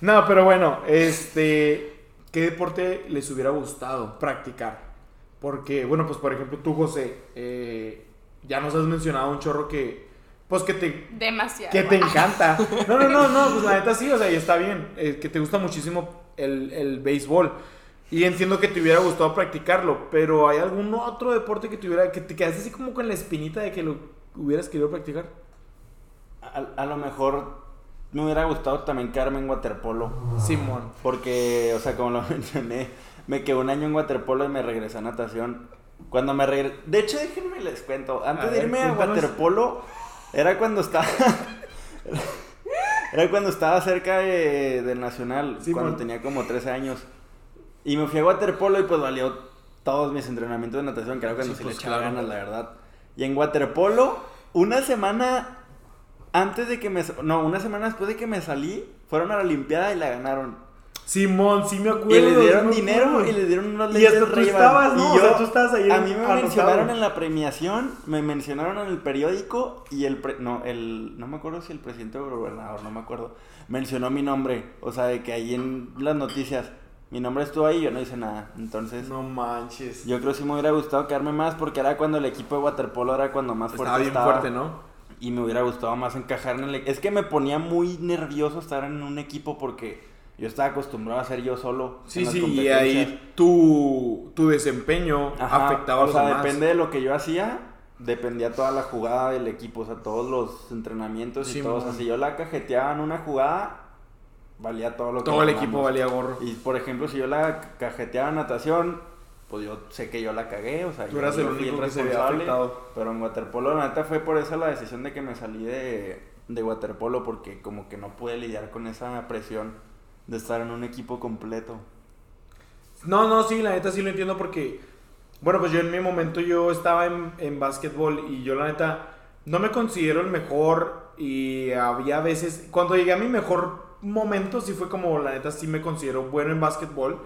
No, pero bueno, este, ¿qué deporte les hubiera gustado practicar? Porque, bueno, pues por ejemplo tú, José, eh, ya nos has mencionado un chorro que, pues que te, Demasiado. que te encanta. No, no, no, no, pues la neta sí, o sea, y está bien, eh, que te gusta muchísimo el, el béisbol. Y entiendo que te hubiera gustado practicarlo, pero ¿hay algún otro deporte que te hubiera, que te quedaste así como con la espinita de que lo hubieras querido practicar? A, a lo mejor me hubiera gustado también quedarme en waterpolo. Simón. Porque, o sea, como lo mencioné, me quedé un año en waterpolo y me regresé a natación. Cuando me regresé... De hecho, déjenme les cuento. Antes A de ver, irme a waterpolo, era cuando estaba... era cuando estaba cerca de, del Nacional, cuando tenía como 13 años. Y me fui a waterpolo y pues valió todos mis entrenamientos de natación, que era cuando Sí, se pues, le echaba claro. ganas, la verdad. Y en waterpolo, una semana antes de que me... No, una semana después de que me salí, fueron a la Olimpiada y la ganaron. Simón, sí me acuerdo. Y le dieron sí dinero y le dieron unos Y lentes hasta tú estabas, ¿no? Y O yo, sea, tú estabas ahí A mí me anotado. mencionaron en la premiación, me mencionaron en el periódico y el... pre- no, el... No me acuerdo si el presidente o el gobernador, no me acuerdo. Mencionó mi nombre. O sea, de que ahí en las noticias mi nombre estuvo ahí y yo no hice nada. Entonces... No manches. Yo creo que sí me hubiera gustado quedarme más porque era cuando el equipo de waterpolo era cuando más fuerte Estaba bien estaba. fuerte, ¿no? Y me hubiera gustado más encajar en el... Es que me ponía muy nervioso estar en un equipo porque yo estaba acostumbrado a ser yo solo. en Sí, las sí, y ahí tu, tu desempeño Ajá, afectaba a O los sea, demás. depende de lo que yo hacía, dependía toda la jugada del equipo, o sea, todos los entrenamientos y Sí, todo. O sea, si yo la cajeteaba en una jugada, valía todo lo que Todo el equipo valía gorro. Y por ejemplo, si yo la cajeteaba en natación, pues yo sé que yo la cagué, o sea, Tú yo, eras el único que se afectado. Pero en waterpolo, la neta, fue por eso la decisión de que me salí de, de waterpolo, porque como que no pude lidiar con esa presión de estar en un equipo completo. No, no, sí, la neta sí lo entiendo porque, bueno, pues yo en mi momento yo estaba en, en básquetbol y yo la neta no me considero el mejor y había veces, cuando llegué a mi mejor momento sí fue como, la neta sí me considero bueno en básquetbol,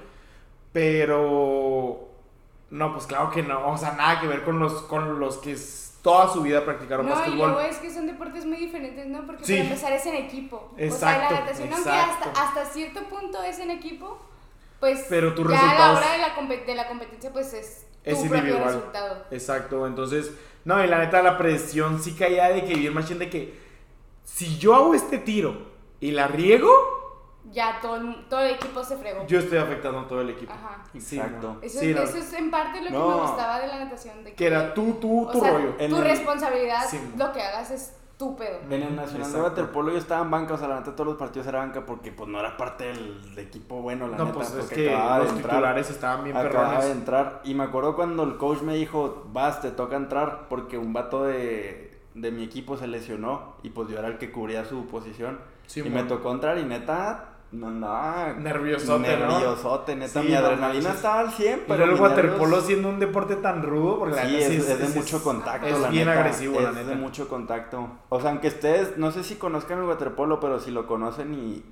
pero no, pues claro que no, o sea, nada que ver con los, con los que toda su vida practicaron No, y básquetbol. luego es que son deportes muy diferentes, ¿no? Porque Sí. para empezar es en equipo. Exacto, o sea, la natación, aunque hasta, hasta cierto punto es en equipo, pues Pero ya a la hora de la, compe- de la competencia, pues es tu Es individual. resultado. Exacto, entonces, no, y la neta la presión sí caía de que bien machín de que si yo hago este tiro y la riego, Ya todo el, todo el equipo se fregó. yo estoy afectando a todo el equipo. Ajá. Exacto. Eso, Sí, no, eso es en parte lo que No. me gustaba de la natación. De que era tú, tú, o tu sea, rollo. En tu el- responsabilidad, Sí. lo que hagas es tu pedo. En el Nacional Exacto. de Waterpolo yo estaba en banca, o sea, la neta todos los partidos era banca porque pues no era parte del equipo bueno, la No, neta. pues es porque que acababa de los entrar. titulares estaban bien Acababa de perrones. entrar. Y me acuerdo cuando el coach me dijo, vas, te toca entrar, porque un vato de, de mi equipo se lesionó y pues yo era el que cubría su posición. Sí, y mon. me tocó entrar y neta, no andaba Nerviosote, ¿no? nerviosote, neta. Sí, mi adrenalina estaba al 100, Y pero el waterpolo nervios- siendo un deporte tan rudo, porque la Sí, neta es, sí es de mucho contacto. es la bien neta. agresivo, la Es de neta. mucho contacto. O sea, aunque ustedes, no sé si conozcan el waterpolo, pero si lo conocen y.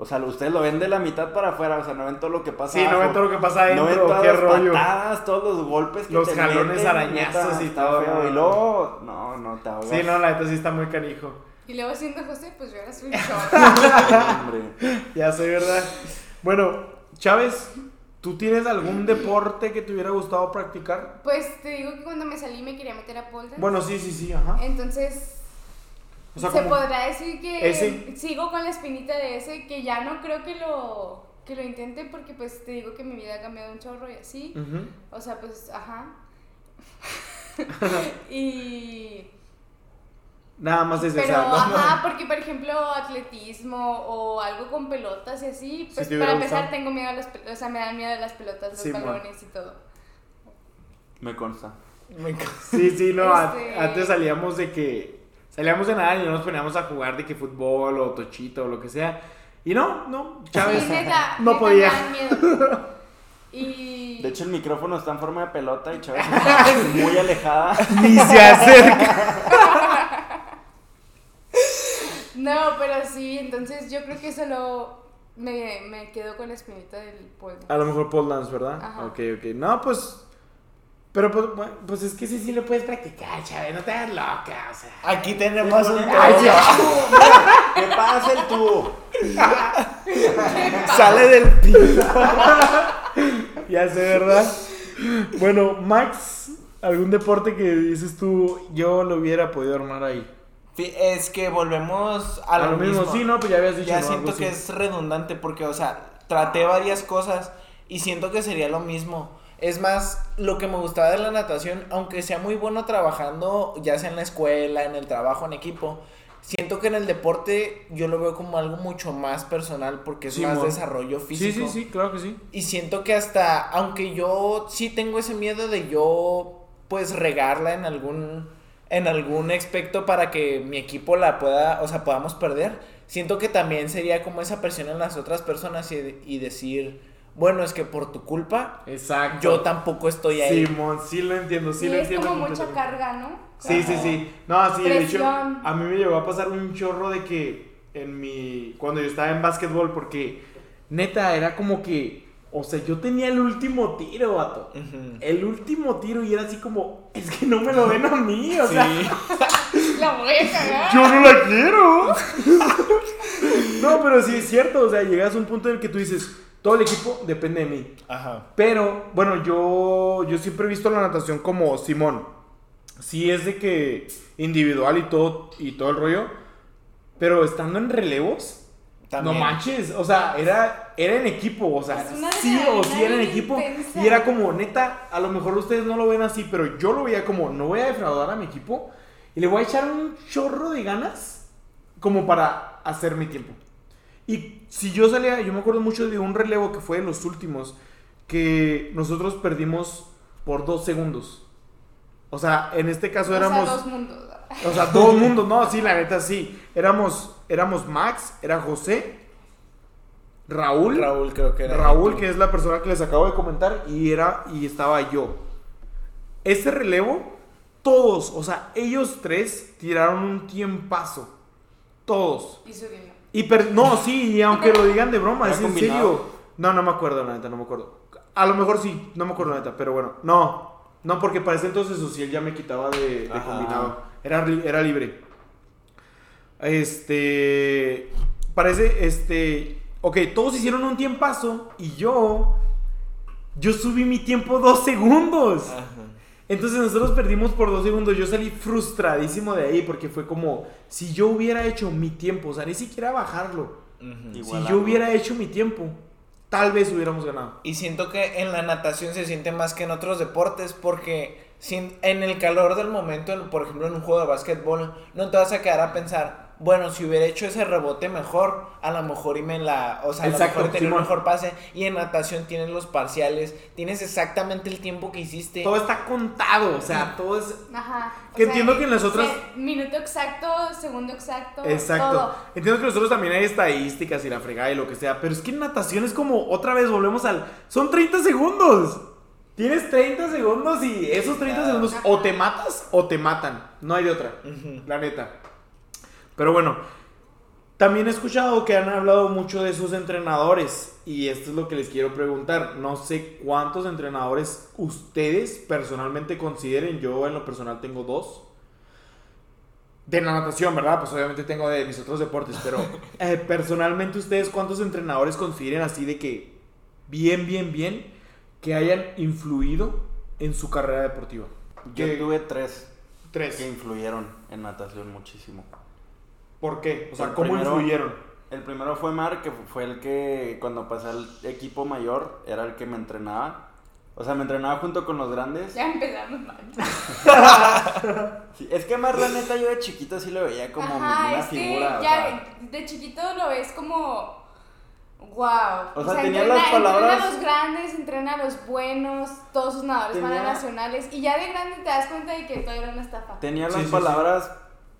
O sea, ustedes lo ven de la mitad para afuera, o sea, no ven todo lo que pasa Sí, no ven todo lo que pasa No ven adentro, todas qué las rollo. patadas, todos los golpes que Los te jalones, meten, arañazos neta, y todo. feo. Y luego, no, no te ahogas. Sí, no, la neta sí está muy canijo. Y luego siendo José, pues yo era su. Ya sé, ¿verdad? Bueno, Chávez, ¿tú tienes algún deporte que te hubiera gustado practicar? Pues te digo que cuando me salí me quería meter a pole dance. Bueno, sí, sí, sí, ajá. Entonces, O sea, se podrá decir que ese- sigo con la espinita de ese, que ya no creo que lo, que lo intente porque pues te digo que mi vida ha cambiado un chorro y así. O sea, pues, ajá. y... Nada más es Pero, esa, ¿no? ajá, porque por ejemplo, atletismo o algo con pelotas y así, pues para empezar gustado. tengo miedo a las pelotas, o sea, me dan miedo las pelotas, los Sí, balones y todo. Me consta. Me encanta. Sí, sí, no, a- Este- antes salíamos de que... Salíamos de nada y no nos poníamos a jugar de que fútbol o tochito o lo que sea. Y no, no, Chávez Sí, neta, no neta, podía. Miedo. Y... De hecho, el micrófono está en forma de pelota y Chávez está muy alejada. Ni se acerca. No, pero sí, entonces yo creo que solo me, me quedo con la espinita del polvo. A lo mejor pole dance, ¿verdad? Ajá. Ok, ok. No, pues... Pero pues, bueno, pues es que ese sí lo puedes practicar, Chávez. No te hagas loca, o sea. Aquí tenemos un Ay, pollo. ¿Qué pasa el tú? Sale del piso. Ya sé, ¿verdad? Bueno, Max, ¿algún deporte que dices tú, yo lo hubiera podido armar ahí? Es que volvemos a, A lo mismo, sí, no, pues ya habías dicho. Ya ¿no? siento que es redundante porque, o sea, traté varias cosas y siento que sería lo mismo. Es más, lo que me gustaba de la natación, aunque sea muy bueno trabajando, ya sea en la escuela, en el trabajo, en equipo, siento que en el deporte yo lo veo como algo mucho más personal porque es Sí, más desarrollo Sí, físico. sí, sí, claro que sí. Y siento que hasta, aunque yo sí tengo ese miedo de yo, pues, regarla en algún, en algún aspecto para que mi equipo la pueda, o sea, podamos perder, siento que también sería como esa presión en las otras personas y, y decir, bueno, es que por tu culpa, Exacto. yo tampoco estoy ahí. Simón, sí lo entiendo, sí, Sí, lo es entiendo. como mucha carga, ¿no? Sí, sí, sí. No, sí, de hecho, a mí me llegó a pasar un chorro de que en mi. Cuando yo estaba en básquetbol, porque neta era como que. O sea, yo tenía el último tiro, vato. El último tiro y era así como. Es que no me lo ven a mí, o sea. La voy a cagar. Yo no la quiero. no, pero sí es cierto. O sea, llegas a un punto en el que tú dices, todo el equipo depende de mí. Ajá. Pero, bueno, yo, yo siempre he visto la natación como Simón. Sí es de que individual y todo, y todo el rollo. Pero estando en relevos, También. no manches. O sea, era, era en equipo. O sea, sí o sí era en equipo. intensa. Y era como, neta, a lo mejor ustedes no lo ven así, pero yo lo veía como, no voy a defraudar a mi equipo. Y le voy a echar un chorro de ganas como para hacer mi tiempo. Y si yo salía, yo me acuerdo mucho de un relevo que fue de los últimos, que nosotros perdimos por dos segundos. O sea, en este caso O sea, éramos... dos mundos. O sea, todo el mundo, no, sí, la neta sí. Éramos, éramos Max, era José, Raúl. Raúl creo que era. Raúl, que es la persona que les acabo de comentar, y era, y estaba yo. Ese relevo, todos, o sea, ellos tres tiraron un tiempazo. Todos. Y per- no, sí, y aunque lo digan de broma, ¿Era es en serio. No, no me acuerdo, la neta, no me acuerdo. A lo mejor sí, no me acuerdo, la neta, pero bueno. No, no, porque para ese entonces Ociel ya me quitaba de, de combinado. Era, era libre. Este. Parece, este. Ok, todos hicieron un tiempazo y yo. Yo subí mi tiempo dos segundos. Ajá. Entonces nosotros perdimos por dos segundos. Yo salí frustradísimo de ahí porque fue como si yo hubiera hecho mi tiempo, o sea, ni siquiera bajarlo. Si yo hubiera hecho mi tiempo, tal vez hubiéramos ganado. Y siento que en la natación se siente más que en otros deportes porque sin- en el calor del momento, en- por ejemplo en un juego de básquetbol, no te vas a quedar a pensar, bueno, si hubiera hecho ese rebote mejor, a lo mejor y me la, o sea, a lo Exacto, mejor tenía un Simón. mejor pase. Y en natación tienes los parciales, tienes exactamente el tiempo que hiciste. Todo está contado, o sea, todo es... Ajá. o Que entiendo que en las otras- se- Minuto exacto, segundo exacto. Exacto. Todo. Entiendo que nosotros también hay estadísticas y la fregada y lo que sea, pero es que en natación es como, otra vez volvemos al... Son 30 segundos. Tienes 30 segundos y esos 30 segundos o te matas o te matan. No hay de otra. Ujú. La neta. Pero bueno, también he escuchado que han hablado mucho de sus entrenadores. Y esto es lo que les quiero preguntar. No sé cuántos entrenadores ustedes personalmente consideren. Yo en lo personal tengo dos. De la natación, ¿verdad? Pues obviamente tengo de mis otros deportes. Pero eh, personalmente ustedes cuántos entrenadores consideren así de que bien, bien, bien que hayan influido en su carrera deportiva. Yo tuve tres Tres. que influyeron en natación muchísimo. ¿Por qué? O sea, El ¿cómo primero- influyeron? El primero fue Mar, que fue el que cuando pasé al equipo mayor era el que me entrenaba. O sea, me entrenaba junto con los grandes. Ya empezamos mal. Sí, es que Mar, la neta, yo de chiquito sí lo veía como Ajá, una es que figura. o sea, de chiquito lo ves como. Wow. O sea, tenía las palabras- Entrena a los grandes, entrena a los buenos, todos sus nadadores van a nacionales. Y ya de grande te das cuenta de que todo era una estafa. tenía Sí, las sí, palabras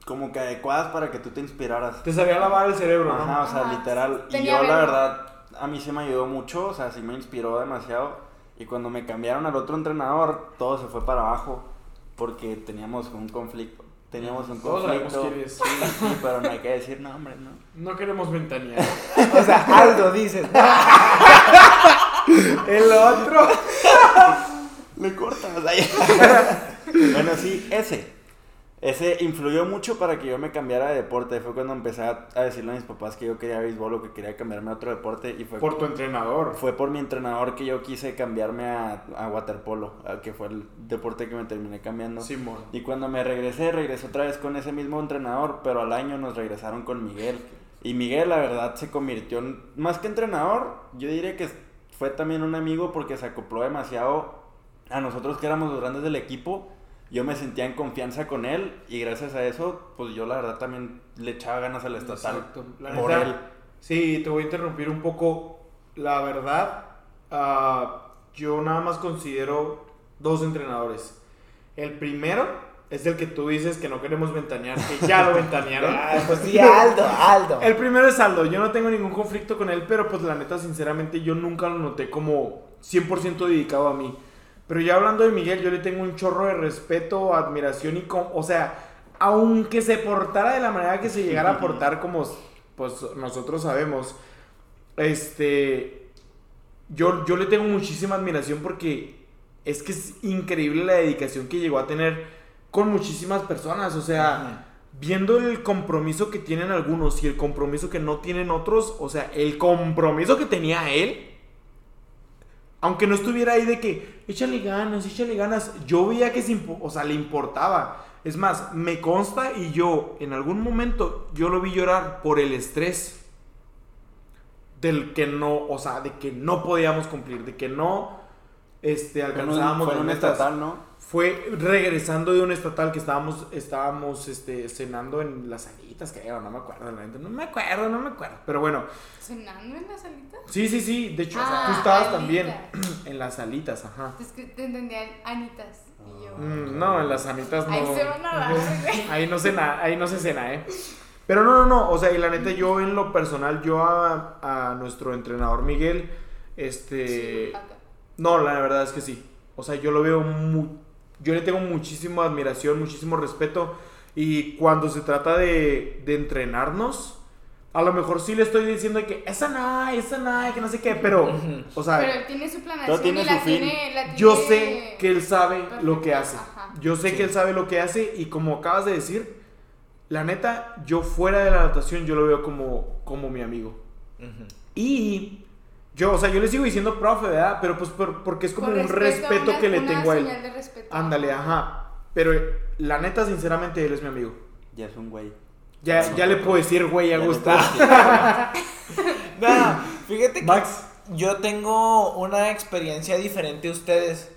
como que adecuadas para que tú te inspiraras. Te sabía lavar el cerebro, ¿no? Ajá, o sea, Ajá. literal. Y Tenía yo, la verdad, a mí sí me ayudó mucho, o sea, sí me inspiró demasiado. Y cuando me cambiaron al otro entrenador, todo se fue para abajo, porque teníamos un conflicto. Teníamos un Todos sabemos conflicto. quién es. Sí, sí, pero no hay que decir nombres, ¿no? No queremos ventanear. O sea, Aldo dices. el otro. Le cortas ahí. bueno, sí, ese. Ese influyó mucho para que yo me cambiara de deporte. Fue cuando empecé a, a decirle a mis papás que yo quería béisbol o que quería cambiarme a otro deporte. Y fue Por tu entrenador. Fue por mi entrenador que yo quise cambiarme a, a waterpolo, a que fue el deporte que me terminé cambiando. Simón. Y cuando me regresé, regresé otra vez con ese mismo entrenador, pero al año nos regresaron con Miguel. Y Miguel, la verdad, se convirtió en, más que entrenador, yo diría que fue también un amigo porque se acopló demasiado a nosotros que éramos los grandes del equipo. Yo me sentía en confianza con él y gracias a eso, pues yo la verdad también le echaba ganas al estatal Exacto. La por él. Sí, te voy a interrumpir un poco. La verdad, ah, yo nada más considero dos entrenadores. El primero es el que tú dices que no queremos ventanear, que ya lo ventanearon. Ah, pues sí, Aldo, Aldo. El primero es Aldo, yo no tengo ningún conflicto con él, pero pues la neta, sinceramente, yo nunca lo noté como 100% dedicado a mí. Pero ya hablando de Miguel, yo le tengo un chorro de respeto, admiración y con, o sea, aunque se portara de la manera que se llegara a portar como pues nosotros sabemos, este, yo, yo le tengo muchísima admiración porque es que es increíble la dedicación que llegó a tener con muchísimas personas, o sea, viendo el compromiso que tienen algunos y el compromiso que no tienen otros, o sea, el compromiso que tenía él, aunque no estuviera ahí de que échale ganas, échale ganas, yo veía que se o sea, le importaba. Es más, me consta y yo en algún momento yo lo vi llorar por el estrés del que no, o sea, de que no podíamos cumplir, de que no este Fue en un- alcanzábamos fue las un metas estatal, ¿no? fue regresando de un estatal que estábamos, estábamos este, cenando en las salitas, creo, no me acuerdo, la neta, no me acuerdo, no me acuerdo. Pero bueno, ¿Cenando en la salita? sí, sí, sí, de hecho, Ah, tú estabas alitas. también en las salitas, ajá. Es que te entendían Anitas. Y yo. Mm, no, en las sanitas no. Ahí se van a dar, güey. Ahí no cena, ahí no se cena, ¿eh? Pero no, no, no, o sea, y la neta, yo en lo personal, yo a, a nuestro entrenador Miguel, este... Sí. No, la verdad es que sí. O sea, yo lo veo mu- Yo le tengo muchísima admiración, muchísimo respeto. Y cuando se trata de, de entrenarnos, a lo mejor sí le estoy diciendo que esa no, esa no, que no sé qué, pero, o sea, Pero él tiene su planeación tiene y la su fin. tiene, la yo tiene sé que él sabe lo que hace. ajá. Yo sé que él sabe lo que hace y como acabas de decir, la neta, yo fuera de la natación, yo lo veo como, como mi amigo. Y yo, o sea, yo le sigo diciendo profe, ¿verdad? Pero pues por- porque es como un respeto una- que le una tengo a él. señal de respeto. Ándale, ajá. Pero eh, la neta, sinceramente, él es mi amigo. Ya es un güey. Ya, ya le puedo decir, güey, a decir. No, fíjate que Max. yo tengo una experiencia diferente a ustedes.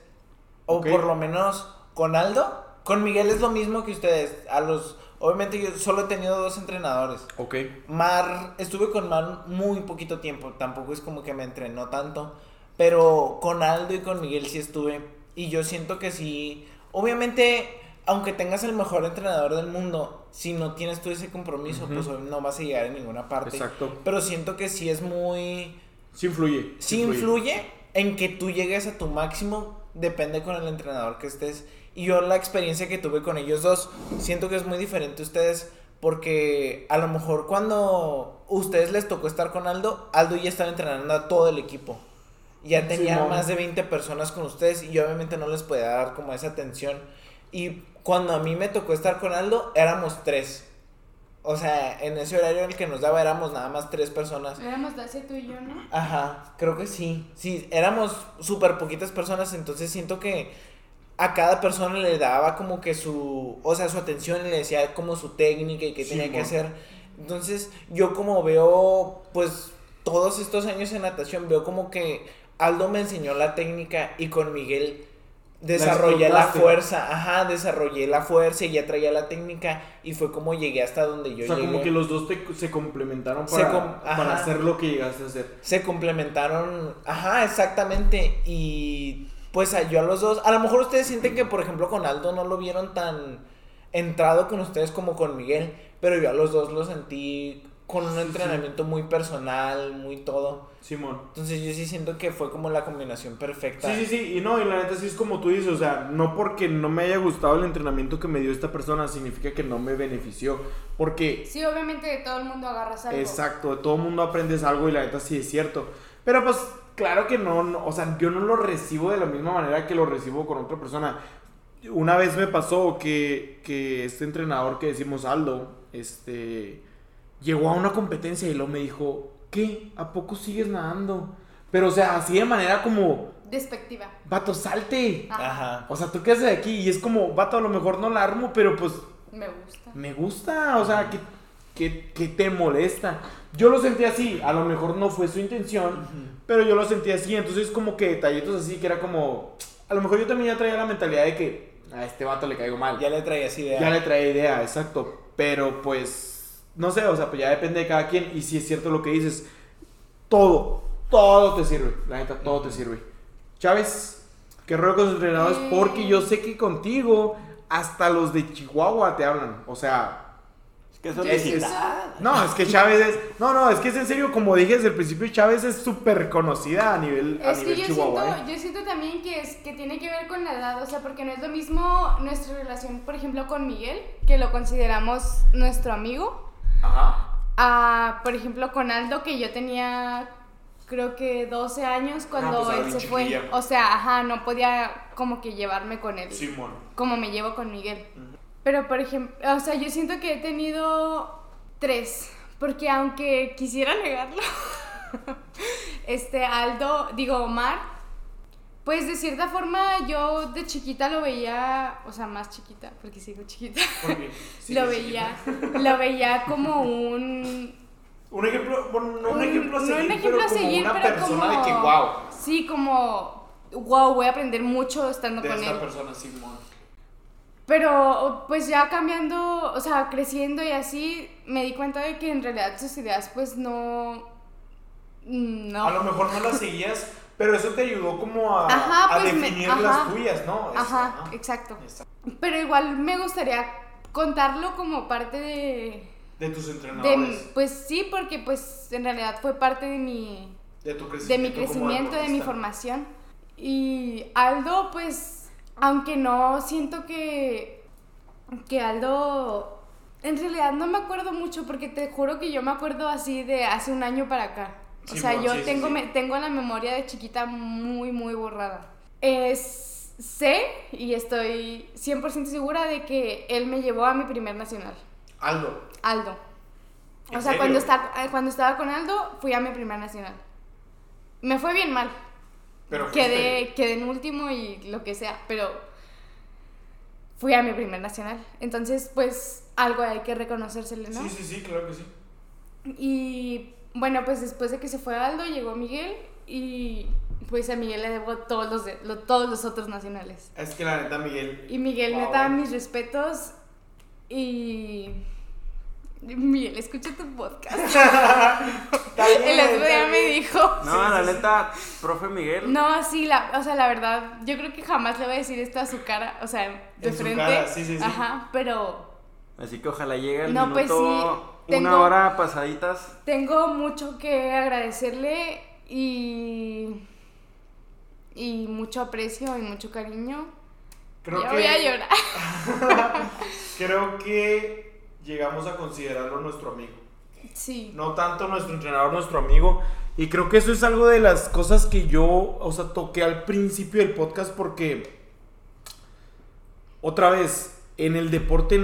O por lo menos con Aldo. Con Miguel es lo mismo que ustedes. A los. Obviamente yo solo he tenido dos entrenadores. Ok. Mar, estuve con Mar muy poquito tiempo, tampoco es como que me entrenó tanto, pero con Aldo y con Miguel sí estuve y yo siento que sí, obviamente, aunque tengas el mejor entrenador del mundo, si no tienes tú ese compromiso, pues no vas a llegar a ninguna parte. Exacto. Pero siento que sí es muy, Sí influye. sí influye en que tú llegues a tu máximo, depende con el entrenador que estés. Y yo la experiencia que tuve con ellos dos, siento que es muy diferente a ustedes, porque a lo mejor cuando ustedes les tocó estar con Aldo, Aldo ya estaba entrenando a todo el equipo. Ya tenía más de 20 personas con ustedes y yo obviamente no les podía dar como esa atención. Y cuando a mí me tocó estar con Aldo, éramos tres. O sea, en ese horario en el que nos daba éramos nada más tres personas. Éramos Dacia tú y yo, ¿no? Ajá, creo que sí. Sí, éramos súper poquitas personas, entonces siento que a cada persona le daba como que su, o sea, su atención y le decía como su técnica y qué tenía que hacer. Entonces, yo como veo, pues, todos estos años en natación, veo como que Aldo me enseñó la técnica y con Miguel desarrollé la, explotaste. fuerza, ajá, desarrollé la fuerza y ya traía la técnica y fue como llegué hasta donde yo O sea, llegué. como que los dos te- se complementaron Se para, com- para hacer lo que llegaste a hacer. se complementaron, ajá, exactamente, y pues yo a los dos, a lo mejor ustedes sienten que por ejemplo con Aldo no lo vieron tan entrado con ustedes como con Miguel, pero yo a los dos lo sentí con un entrenamiento muy personal, muy todo, Simón. entonces yo sí siento que fue como la combinación perfecta. Sí, sí, sí, y no, y la neta sí es como tú dices, o sea, no porque no me haya gustado el entrenamiento que me dio esta persona significa que no me benefició, porque Sí, obviamente de todo el mundo agarras algo. Exacto, de todo mundo aprendes algo y la neta sí es cierto. Pero pues, claro que no, no, o sea, yo no lo recibo de la misma manera que lo recibo con otra persona. Una vez me pasó que, que este entrenador que decimos Aldo, este, llegó a una competencia y luego me dijo, ¿qué? ¿A poco sigues nadando? Pero, o sea, así de manera como, Despectiva. vato, salte. Ajá. O sea, ¿tú qué haces de aquí? Y es como, vato, a lo mejor no la armo, pero pues Me gusta. me gusta, o sea, que, que, que te molesta. Yo lo sentí así, a lo mejor no fue su intención, pero yo lo sentí así, entonces como que detallitos así, que era como, a lo mejor yo también ya traía la mentalidad de que a este vato le caigo mal. Ya le traías idea. Ya le traía idea, exacto, pero pues, no sé, o sea, pues ya depende de cada quien, y si es cierto lo que dices, todo, todo te sirve, la neta, todo te sirve. Chávez, qué rollo con los entrenadores, porque yo sé que contigo hasta los de Chihuahua te hablan, o sea... Es que Es- solicitar. No, es que Chávez es. No, no, es que es en serio, como dije desde el principio, Chávez es súper conocida a nivel, a Es que nivel yo Chihuahua. siento, ¿eh? yo siento también que, es, que tiene que ver con la edad, o sea, porque no es lo mismo nuestra relación, por ejemplo, con Miguel, que lo consideramos nuestro amigo, Ajá. a, por ejemplo, con Aldo, que yo tenía, creo que 12 años cuando Ah, pues, él se fue. O sea, ajá, no podía como que llevarme con él, Simón. como me llevo con Miguel. Pero, por ejemplo, o sea, yo siento que he tenido tres, porque aunque quisiera negarlo, este Aldo, digo Omar, pues de cierta forma yo de chiquita lo veía, o sea, más chiquita, porque sigo chiquita, lo veía, lo veía como un Un ejemplo, bueno, no un, un- ejemplo a no seguir, un ejemplo pero a como seguir, una pero persona como- de que, wow, Sí, como wow, voy a aprender mucho estando de con esta él. persona, Simón. Pero pues ya cambiando, o sea, creciendo y así, me di cuenta de que en realidad sus ideas pues no... No. A lo mejor no las seguías, pero eso te ayudó como a, Ajá, a pues, me- definir ajá. las tuyas, ¿no? Ajá, ajá. exacto. Exacto. Pero igual me gustaría contarlo como parte de, De tus De, entrenadores. pues sí, porque pues en realidad fue parte de mi, De, tu de crecimiento. mi crecimiento, de mi formación. Y Aldo, pues, aunque no siento que, que Aldo, en realidad no me acuerdo mucho porque te juro que yo me acuerdo así de hace un año para acá. O Sí, sea, bueno, yo sí, tengo, sí. me- tengo la memoria de chiquita muy, muy borrada. Es, sé y estoy 100% segura de que él me llevó a mi primer nacional. Aldo. Aldo. ¿En O sea, serio? cuando, está, eh, cuando estaba con Aldo, fui a mi primer nacional. Me fue bien mal. Pero. Quedé, quedé en último y lo que sea, pero fui a mi primer nacional. Entonces, pues, algo hay que reconocérsele, ¿no? Sí, sí, sí, claro que sí. Y bueno, pues después de que se fue Aldo, llegó Miguel y pues a Miguel le debo todos los, de- lo- todos los otros nacionales. Es que la neta, Miguel. Y Miguel, Wow. neta, mis respetos y... Miguel, escucha tu podcast. El otro día me dijo... No, Sí, la sí, sí. neta, profe Miguel. No, sí, la, o sea, la verdad, yo creo que jamás le voy a decir esto a su cara, o sea, de En su frente. cara, sí, sí, sí. Ajá, pero Así que ojalá llegue el No, pues minuto, sí, una tengo- hora pasaditas. tengo mucho que agradecerle y y mucho aprecio y mucho cariño. Creo ya que, voy a llorar. Creo que llegamos a considerarlo nuestro amigo. Sí. No tanto nuestro entrenador, nuestro amigo. Y creo que eso es algo de las cosas que yo, o sea, toqué al principio del podcast porque, otra vez, en el deporte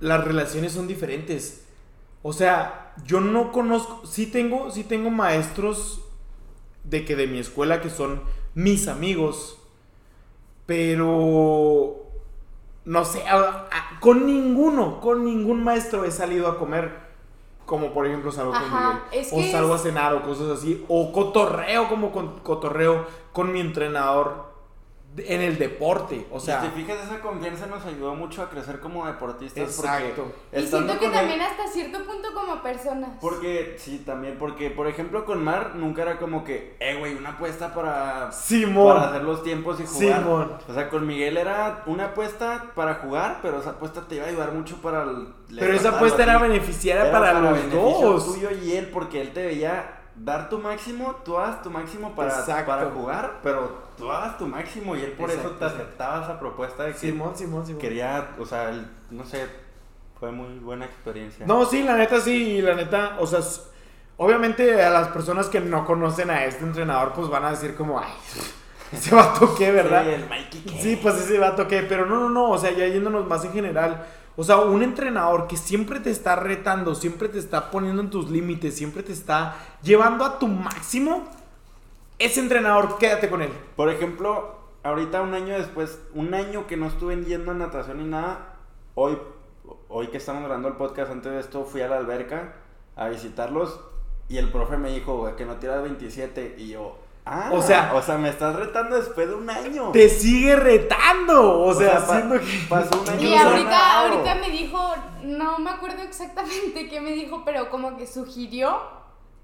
las relaciones son diferentes. O sea, yo no conozco, sí tengo, sí tengo maestros de que de mi escuela que son mis amigos, pero no sé, a- a- con ninguno, con ningún maestro he salido a comer. Como por ejemplo salgo con Ajá, Miguel. es o que salgo es- a cenar o cosas así. O cotorreo como con, cotorreo con mi entrenador en el deporte. O sea, si te fijas, esa confianza nos ayudó mucho a crecer como deportistas. Exacto. Porque Y siento que él- también hasta cierto punto como personas. Porque, sí, también, porque, por ejemplo, con Mar nunca era como que, eh, güey, una apuesta para, Simón. para hacer los tiempos y jugar. Simón. O sea, con Miguel era una apuesta para jugar, pero esa apuesta te iba a ayudar mucho para el... Pero esa apuesta era beneficiaria para, los beneficio dos. tuyo y él, porque él te veía dar tu máximo, tú hagas tu máximo para, Exacto. para jugar, pero tú hagas tu máximo y él por eso te aceptaba esa propuesta de que Simón, Simón, Simón. quería, o sea, él, no sé, fue muy buena experiencia. No, sí, la neta sí, y la neta, o sea, obviamente a las personas que no conocen a este entrenador, pues van a decir como, ay, ese vato qué, ¿verdad? Sí, el Mikey ¿qué? Sí, pues ese vato qué, pero no, no, no, o sea, ya yéndonos más en general. O sea, un entrenador que siempre te está retando, siempre te está poniendo en tus límites, siempre te está llevando a tu máximo, ese entrenador, quédate con él. Por ejemplo, ahorita un año después, un año que no estuve yendo a natación ni nada, hoy, hoy que estamos grabando el podcast, antes de esto fui a la alberca a visitarlos y el profe me dijo que no tiras 27 y yo, ah, O sea- o sea, me estás retando después de un año. Te sigue retando, o, sea, pa- que... pasó un año Y ahorita, ahorita me dijo, no me acuerdo exactamente qué me dijo, pero como que sugirió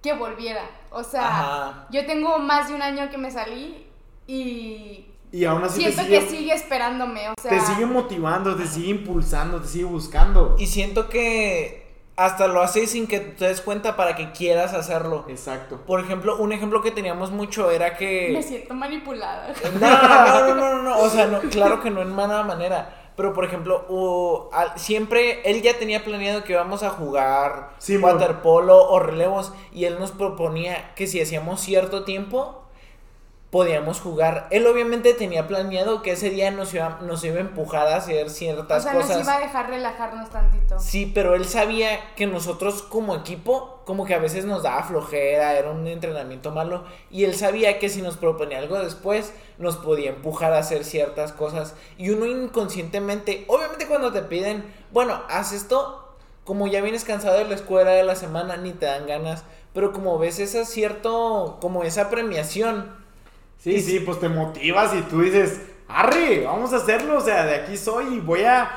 que volviera. O sea, Ajá. yo tengo más de un año que me salí y Y aún así siento sigue, que sigue esperándome. O sea, te sigue motivando, te sigue impulsando, te sigue buscando. Y siento que hasta lo hace sin que te des cuenta para que quieras hacerlo. Exacto. Por ejemplo, un ejemplo que teníamos mucho era me que... siento manipulada. No, no, no, no, no, no, o sea, no, claro que no en mala manera. Pero, por ejemplo, uh, al- siempre él ya tenía planeado que íbamos a jugar Simón. waterpolo o relevos y él nos proponía que si hacíamos cierto tiempo podíamos jugar. Él obviamente tenía planeado que ese día nos iba, nos iba a empujar a hacer O ciertas sea, cosas. nos iba a dejar relajarnos tantito. Sí, pero él sabía que nosotros como equipo, como que a veces nos daba flojera, era un entrenamiento malo, y él sabía que si nos proponía algo después, nos podía empujar a hacer ciertas cosas. Y uno inconscientemente, obviamente cuando te piden, bueno, haz esto, como ya vienes cansado de la escuela de la semana, ni te dan ganas, pero como ves esa cierto, como esa premiación, Sí, sí, pues te motivas y tú dices, arre, vamos a hacerlo, o sea, de aquí soy y voy a,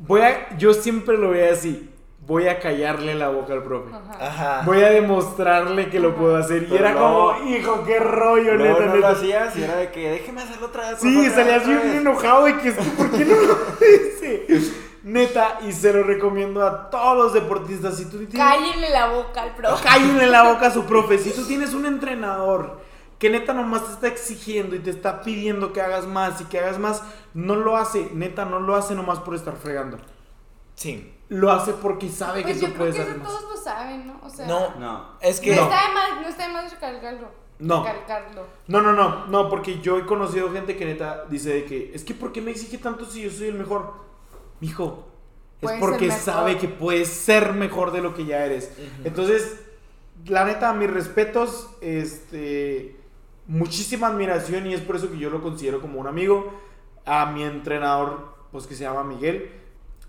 voy a, yo siempre lo veo así, voy a callarle la boca al profe. Ajá. Voy a demostrarle que lo puedo hacer. Y Pero era como, hijo, qué rollo, neta, no neta. lo hacías y era de que déjeme hacerlo otra vez. Sí, profe, salías bien vez". enojado y que es que, ¿por qué no lo dice? Neta, y se lo recomiendo a todos los deportistas. Si tú tienes... Cállenle la boca al pro. Cállenle la boca a su profe. Si tú tienes un entrenador que neta nomás te está exigiendo y te está pidiendo que hagas más y que hagas más, no lo hace. Neta, no lo hace nomás por estar fregando. Sí. Lo hace porque sabe Pues que yo tú creo puedes que hacer eso más. todos lo saben, ¿no? O sea, No, No. es que... no, No. está de más, no está de más recalcarlo. No. Recalcarlo. No, no, no, no, porque yo he conocido gente que neta dice de que es que ¿por qué me exige tanto si yo soy el mejor? Mijo, es porque sabe que puedes ser mejor de lo que ya eres. Entonces, la neta, mis respetos, este, muchísima admiración y es por eso que yo lo considero como un amigo. A mi entrenador, pues que se llama Miguel,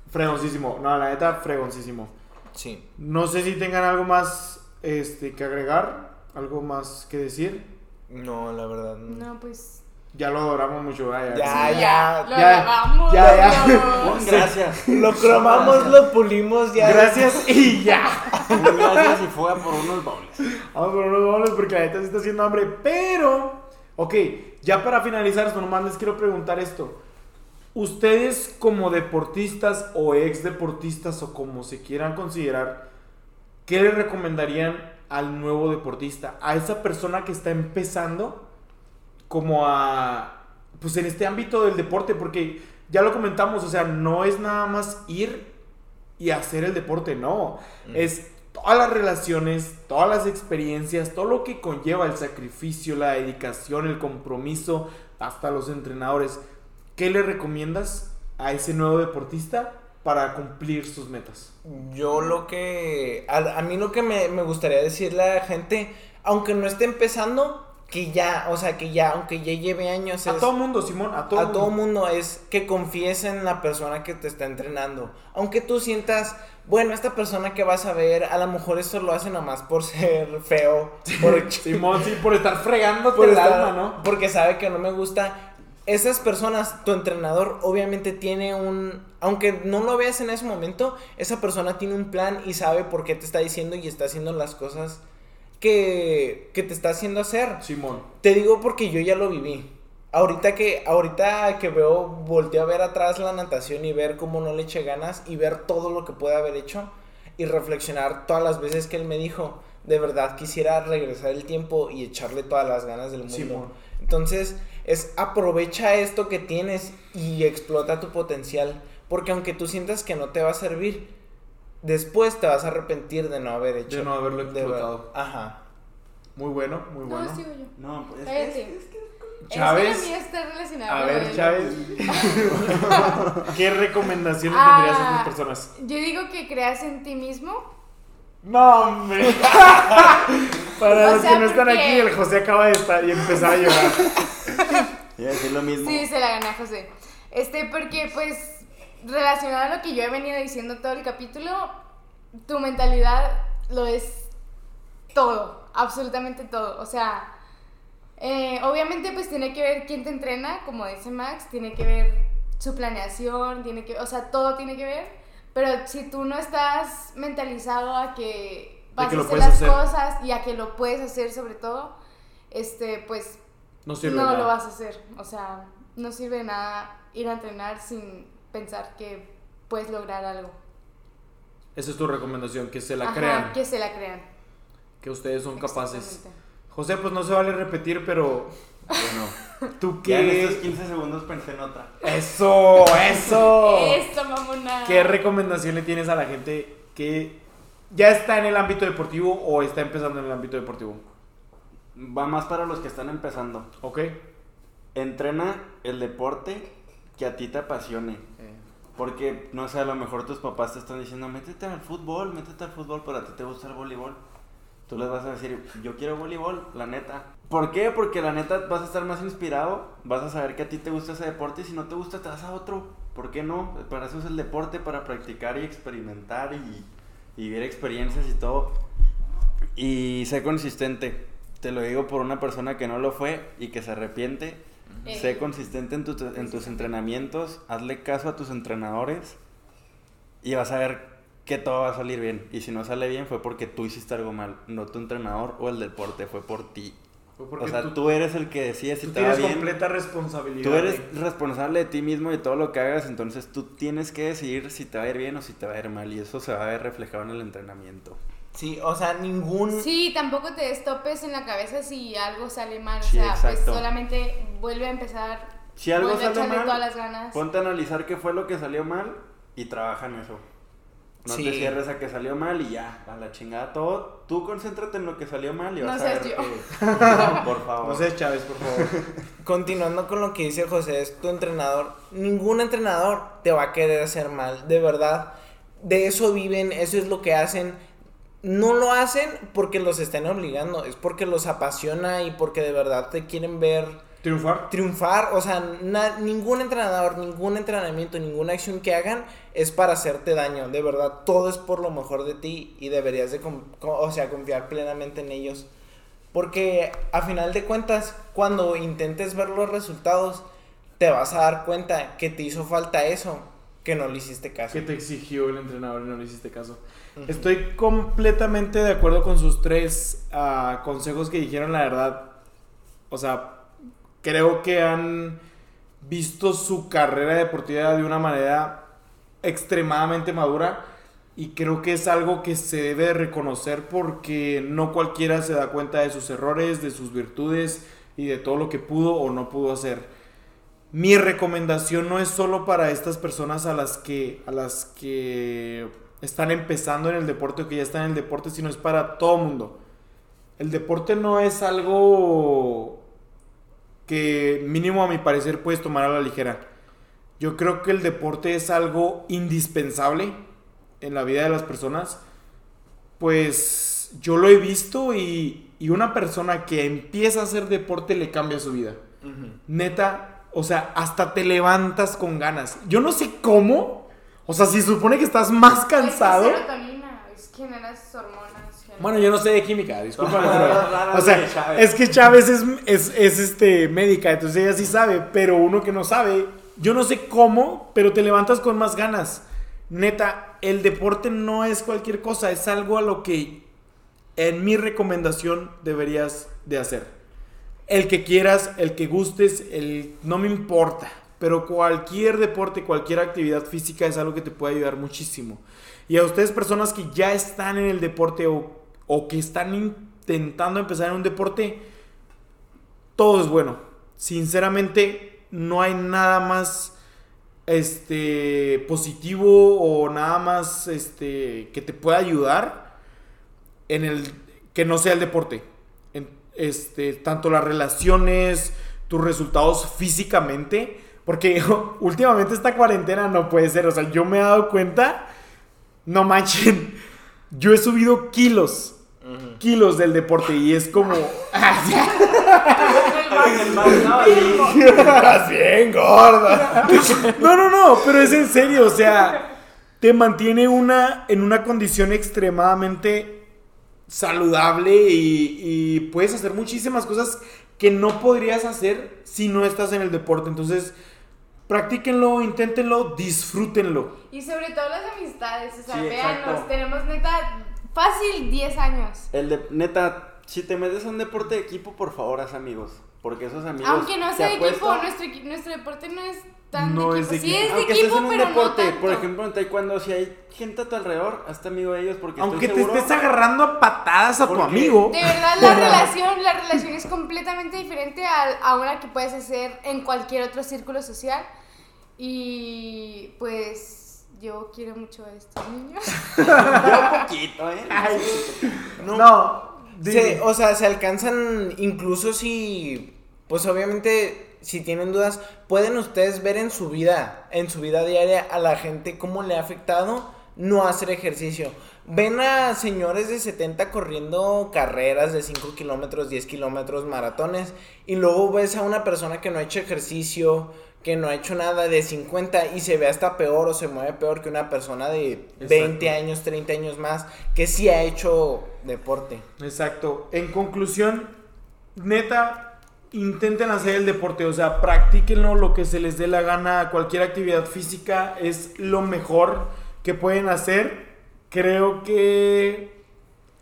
fregoncísimo. No, la neta, fregoncísimo. Sí. No sé si tengan algo más este, que agregar, algo más que decir. No, la verdad. No. No, pues. Ya lo adoramos mucho, vaya. Ya, Sí. ya, Lo ya, lavamos. ya, ya. Gracias. Lo cromamos, lo pulimos ya. Gracias y ya. Gracias y fue a por unos bowls. Vamos por unos bolos porque la neta se está haciendo hambre. Pero, ok, ya para finalizar nomás les quiero preguntar esto. Ustedes como deportistas o ex deportistas o como se quieran considerar, ¿qué le recomendarían al nuevo deportista? A esa persona que está empezando como a, pues en este ámbito del deporte, porque ya lo comentamos, o sea, no es nada más ir y hacer el deporte, no. Es todas las relaciones, todas las experiencias, todo lo que conlleva el sacrificio, la dedicación, el compromiso, hasta los entrenadores. ¿Qué le recomiendas a ese nuevo deportista para cumplir sus metas? Yo lo que. A, a mí lo que me, me gustaría decirle a la gente, aunque no esté empezando, que ya, o sea, que ya, aunque ya lleve años. A todo mundo, Simón, a todo a mundo. todo mundo es que confíes en la persona que te está entrenando. Aunque tú sientas, bueno, esta persona que vas a ver, a lo mejor esto lo hace nomás por ser feo, por, Simón, sí, por estar fregándote por el estar- alma, ¿no? porque sabe que no me gusta. Esas personas, tu entrenador obviamente tiene un, aunque no lo veas en ese momento, esa persona tiene un plan y sabe por qué te está diciendo y está haciendo las cosas que, que te está haciendo hacer. Simón. Te digo porque yo ya lo viví. Ahorita que, ahorita que veo, volteo a ver atrás la natación y ver cómo no le eché ganas y ver todo lo que puede haber hecho y reflexionar todas las veces que él me dijo, de verdad quisiera regresar el tiempo y echarle todas las ganas del mundo. Simón. Entonces, es aprovecha esto que tienes y explota tu potencial, porque aunque tú sientas que no te va a servir, después te vas a arrepentir de no haber hecho. De no haberlo de explotado. ver- Ajá. Muy bueno, muy bueno. No, sigo yo. No, pues es que- Cállate. Chávez. Es que está relacionada A ver, de- Chávez. ¿Qué recomendaciones Ah, tendrías a esas personas? Yo digo que creas en ti mismo. No, hombre. Para O los sea, que no están porque- aquí, el José acaba de estar y empezar a llorar. A decir lo mismo. Sí, se la gana José. Este, porque pues relacionado a lo que yo he venido diciendo todo el capítulo, tu mentalidad lo es todo, absolutamente todo. O sea, eh, obviamente pues tiene que ver quién te entrena, como dice Max, tiene que ver su planeación, tiene que, o sea, todo tiene que ver. Pero si tú no estás mentalizado a que vas que a hacer las hacer. cosas y a que lo puedes hacer sobre todo, este, pues No sirve no nada. lo vas a hacer. O sea, no sirve nada ir a entrenar sin pensar que puedes lograr algo. Esa es tu recomendación, que se la Ajá, crean. Que se la crean. Que ustedes son capaces. José, pues no se vale repetir, pero Bueno, tú ya en estos qué. 15 segundos pensé en otra. Eso, eso. Esto, mamona. ¿Qué recomendación le tienes a la gente que ya está en el ámbito deportivo o está empezando en el ámbito deportivo? Va más para los que están empezando. ¿Ok? Entrena el deporte que a ti te apasione. Porque, no sé, a lo mejor tus papás te están diciendo, métete al fútbol, métete al fútbol, pero a ti te gusta el voleibol. Tú les vas a decir, yo quiero voleibol, la neta. ¿Por qué? Porque la neta vas a estar más inspirado, vas a saber que a ti te gusta ese deporte y si no te gusta te vas a otro. ¿Por qué no? Para eso es el deporte, para practicar y experimentar y, y vivir experiencias y todo. Y sé consistente. Te lo digo por una persona que no lo fue y que se arrepiente. Eh. Sé consistente en, tu- en tus entrenamientos, hazle caso a tus entrenadores y vas a ver que todo va a salir bien. Y si no sale bien fue porque tú hiciste algo mal, no tu entrenador o el deporte, fue por ti. Porque o sea, tú, tú, eres el que decide si tú te va tienes bien. completa responsabilidad. Tú eres de- responsable de ti mismo y de todo lo que hagas, entonces tú tienes que decidir si te va a ir bien o si te va a ir mal y eso se va a ver reflejado en el entrenamiento. Sí, o sea, ningún... Sí, tampoco te estopes en la cabeza si algo sale mal. Sí, o sea, pues solamente vuelve a empezar. Si algo vuelve a sale mal, todas las ganas. Ponte a analizar qué fue lo que salió mal y trabaja en eso. No Sí. te cierres a que salió mal y ya, a la chingada todo. Tú concéntrate en lo que salió mal y No vas a seas ver yo. que... No, por favor. No sé, Chávez, por favor. Continuando con lo que dice José, es tu entrenador. Ningún entrenador te va a querer hacer mal, de verdad. De eso viven, eso es lo que hacen. No lo hacen porque los estén obligando, es porque los apasiona y porque de verdad te quieren ver Triunfar. triunfar. O sea, na- ningún entrenador, ningún entrenamiento, ninguna acción que hagan es para hacerte daño. De verdad, todo es por lo mejor de ti y deberías de, o sea, confiar plenamente en ellos. Porque a final de cuentas, cuando intentes ver los resultados, te vas a dar cuenta que te hizo falta eso, que no le hiciste caso. que te exigió el entrenador y no le hiciste caso. Estoy completamente de acuerdo con sus tres ah, consejos que dijeron, la verdad. O sea, creo que han visto su carrera deportiva de una manera extremadamente madura y creo que es algo que se debe reconocer porque no cualquiera se da cuenta de sus errores, de sus virtudes y de todo lo que pudo o no pudo hacer mi recomendación no es solo para estas personas a las que a las que están empezando en el deporte o que ya están en el deporte, sino es para todo mundo. El deporte no es algo que mínimo a mi parecer puedes tomar a la ligera. Yo creo que el deporte es algo indispensable en la vida de las personas. Pues yo lo he visto y, y una persona que empieza a hacer deporte le cambia su vida. Neta, o sea, hasta te levantas con ganas. Yo no sé cómo. O sea, si supone que estás más cansado. Es serotonina, es que generas hormonas. generas- Bueno, yo no sé de química, de o sea, es que Chávez es, es, es, este, médica, entonces ella sí sabe, pero uno que no sabe, yo no sé cómo, pero te levantas con más ganas. Neta, el deporte no es cualquier cosa, es algo a lo que en mi recomendación deberías de hacer. El que quieras, el que gustes, el no me importa, pero cualquier deporte, cualquier actividad física es algo que te puede ayudar muchísimo. Y a ustedes personas que ya están en el deporte o, o que están intentando empezar en un deporte, todo es bueno. Sinceramente, no hay nada más este positivo o nada más este que te pueda ayudar en el que no sea el deporte. En, este, tanto las relaciones, tus resultados físicamente, porque últimamente esta cuarentena no puede ser, o sea, yo me he dado cuenta, no manchen, yo he subido kilos, kilos del deporte y es como Estás bien gorda. No, no, no, pero es en serio, o sea, te mantiene una, en una condición extremadamente saludable y, y puedes hacer muchísimas cosas que no podrías hacer si no estás en el deporte. Entonces, practíquenlo, inténtenlo, disfrútenlo. Y sobre todo las amistades, o sea, Sí, véanos, tenemos neta fácil 10 años. El de, neta, si te metes a un deporte de equipo, por favor, haz amigos. Porque esos amigos. Aunque no sea de equipo, nuestro, nuestro deporte no es tan No de es de Sí equipo. es de Aunque equipo, estés en un pero deporte, no tanto. por ejemplo en taekwondo, si hay gente a tu alrededor, hazte amigo de ellos porque Aunque estoy te seguro... estés agarrando a patadas a tu amigo. De verdad, la relación, la relación es completamente diferente a, a una que puedes hacer en cualquier otro círculo social. Y pues yo quiero mucho a estos niños. Yo poquito, ¿eh? No, Se- dime. o sea, se alcanzan incluso si, pues obviamente, si tienen dudas, pueden ustedes ver en su vida, en su vida diaria, a la gente cómo le ha afectado no hacer ejercicio. Ven a señores de 70 corriendo carreras de 5 kilómetros, 10 kilómetros, maratones, y luego ves a una persona que no ha hecho ejercicio, que no ha hecho nada de 50 y se ve hasta peor o se mueve peor que una persona de 20 Exacto. años, 30 años más, que sí ha hecho deporte. Exacto. En conclusión, neta, intenten hacer el deporte, o sea, practíquenlo lo que se les dé la gana, cualquier actividad física es lo mejor que pueden hacer. Creo que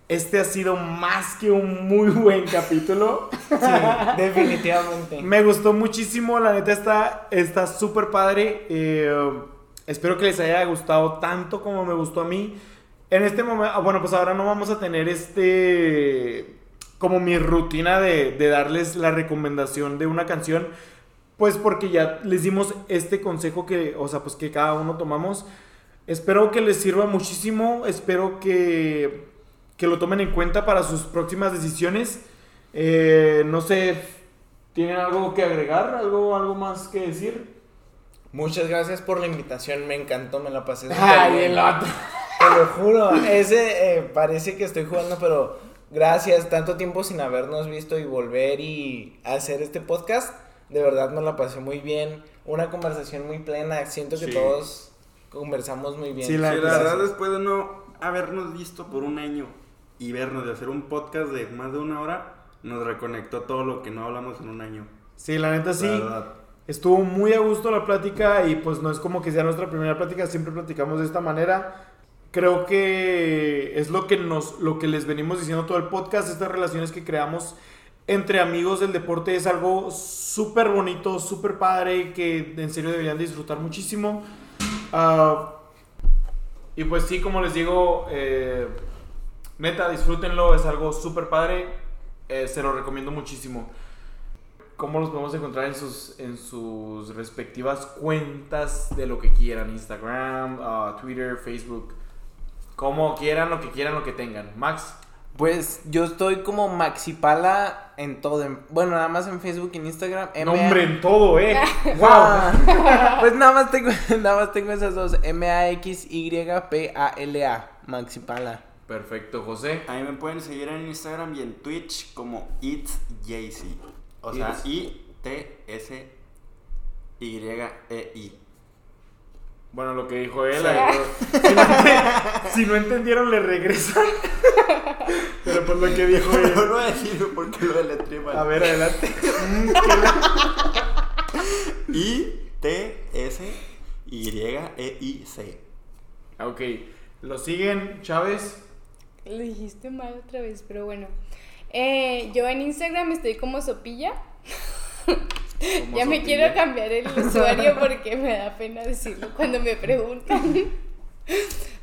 este ha sido más que un muy buen capítulo. Sí, definitivamente. Me gustó muchísimo, la neta está está súper padre. Eh, espero que les haya gustado tanto como me gustó a mí. En este momento, ah, bueno, pues ahora no vamos a tener este como mi rutina de, de darles la recomendación de una canción, pues porque ya les dimos este consejo que, o sea, pues que cada uno tomamos. Espero que les sirva muchísimo, espero que, que lo tomen en cuenta para sus próximas decisiones. Eh, no sé, ¿tienen algo que agregar? ¿Algo, algo más que decir? Muchas gracias por la invitación, me encantó, me la pasé. Ay, el otro. Te lo juro, ese eh, parece que estoy jugando, pero gracias, tanto tiempo sin habernos visto y volver y hacer este podcast. De verdad me la pasé muy bien, una conversación muy plena, siento que Sí. todos conversamos muy bien. Sí, la- Sí, la Gracias. verdad, después de no habernos visto por un año y vernos de hacer un podcast de más de una hora, nos reconectó todo lo que no hablamos en un año. Sí, la neta sí. La. Estuvo muy a gusto la plática y pues no es como que sea nuestra primera plática, siempre platicamos de esta manera. Creo que es lo que nos lo que les venimos diciendo todo el podcast, estas relaciones que creamos entre amigos del deporte es algo súper bonito, súper padre que en serio deberían disfrutar muchísimo. Ah, y pues sí, como les digo, eh, neta, disfrútenlo, es algo súper padre, eh, se lo recomiendo muchísimo. ¿Cómo los podemos encontrar en sus, en sus respectivas cuentas de lo que quieran? Instagram, ah, Twitter, Facebook. Como quieran, lo que quieran, lo que tengan. Max. Pues yo estoy como Maxipala en todo, en- bueno, nada más en Facebook y en Instagram. Nombre en todo, ¿eh? ¡Wow! Ah, pues nada más tengo, nada más tengo esas dos, M-A-X-Y-P-A-L-A, Maxipala. Perfecto, José. A mí me pueden seguir en Instagram y en Twitch como It's Jaycee. O sea, It's. I-T-S-Y-E-I. Bueno, lo que dijo él. Sí. ahí, si no entendieron, le regresan. Pero pues lo que dijo él. No voy a decirlo porque lo deletré mal. A ver, adelante. Mm, qué la- I-T-S-Y-E-I-C. ok. Lo siguen, Chávez. Lo dijiste mal otra vez, pero bueno. Eh, yo en Instagram estoy como Sopilla. Como ya me quiero cambiar el usuario porque me da pena decirlo cuando me preguntan.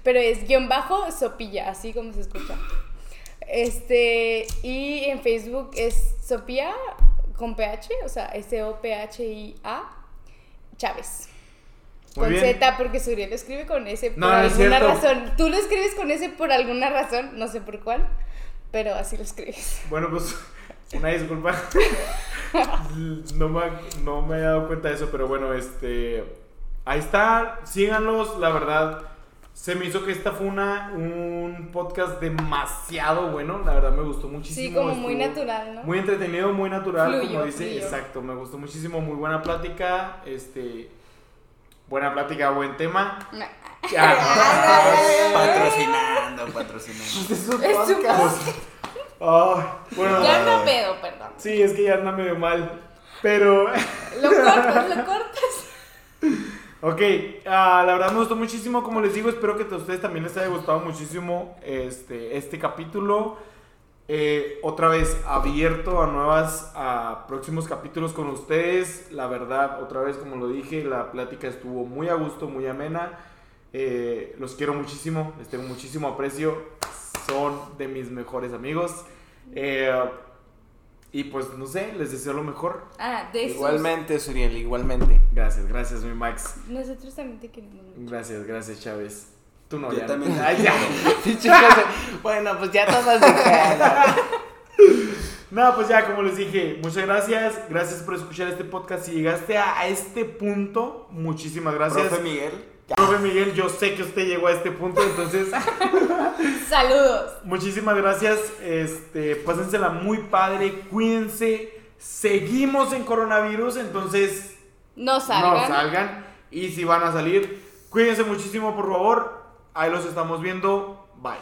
Pero es guion bajo Sopilla, así como se escucha. Este, y en Facebook es Sopía con PH, o sea, S-O-P-H-I-A Chávez. Muy Con bien. Z, porque Suriel lo escribe con S por No, no es alguna razón. Tú lo escribes con S por alguna razón, no sé por cuál, pero así lo escribes. Bueno, pues una disculpa. No me, no me he dado cuenta de eso, pero bueno, este. Ahí está, síganlos, la verdad. Se me hizo que esta fue una, un podcast demasiado bueno, la verdad me gustó muchísimo. Sí, como muy natural, ¿no? Muy entretenido, muy natural, como dice. Exacto, me gustó muchísimo, muy buena plática. Este. Buena plática, buen tema. Ya. Patrocinando, patrocinando. Es un podcast. Ay, bueno, Ya no pedo, perdón. sí, es que ya anda medio mal. Pero. Lo cortas, lo cortas. Ok, ah, la verdad me gustó muchísimo, como les digo, espero que a ustedes también les haya gustado muchísimo este, este capítulo. Eh, otra vez abierto a nuevas, a próximos capítulos con ustedes. La verdad, otra vez, como lo dije, la plática estuvo muy a gusto, muy amena. Eh, los quiero muchísimo, les tengo muchísimo aprecio. Son de mis mejores amigos. Eh, y pues, no sé, les deseo lo mejor. Ah, de. Igualmente, Suriel, igualmente. Gracias, gracias, mi Max. Nosotros también te queremos mucho. Gracias, gracias, Chávez. Tú no, Yo ya. también. Ay, ya. bueno, pues ya todas. No, pues ya, como les dije, muchas gracias. Gracias por escuchar este podcast. Si llegaste a, a este punto, muchísimas gracias. Profe Miguel. Profe Miguel, yo sé que usted llegó a este punto, entonces Saludos. muchísimas gracias. Este, pásensela muy padre, cuídense. Seguimos en coronavirus, entonces No salgan. no salgan. Y si van a salir, cuídense muchísimo, por favor. Ahí los estamos viendo. Bye.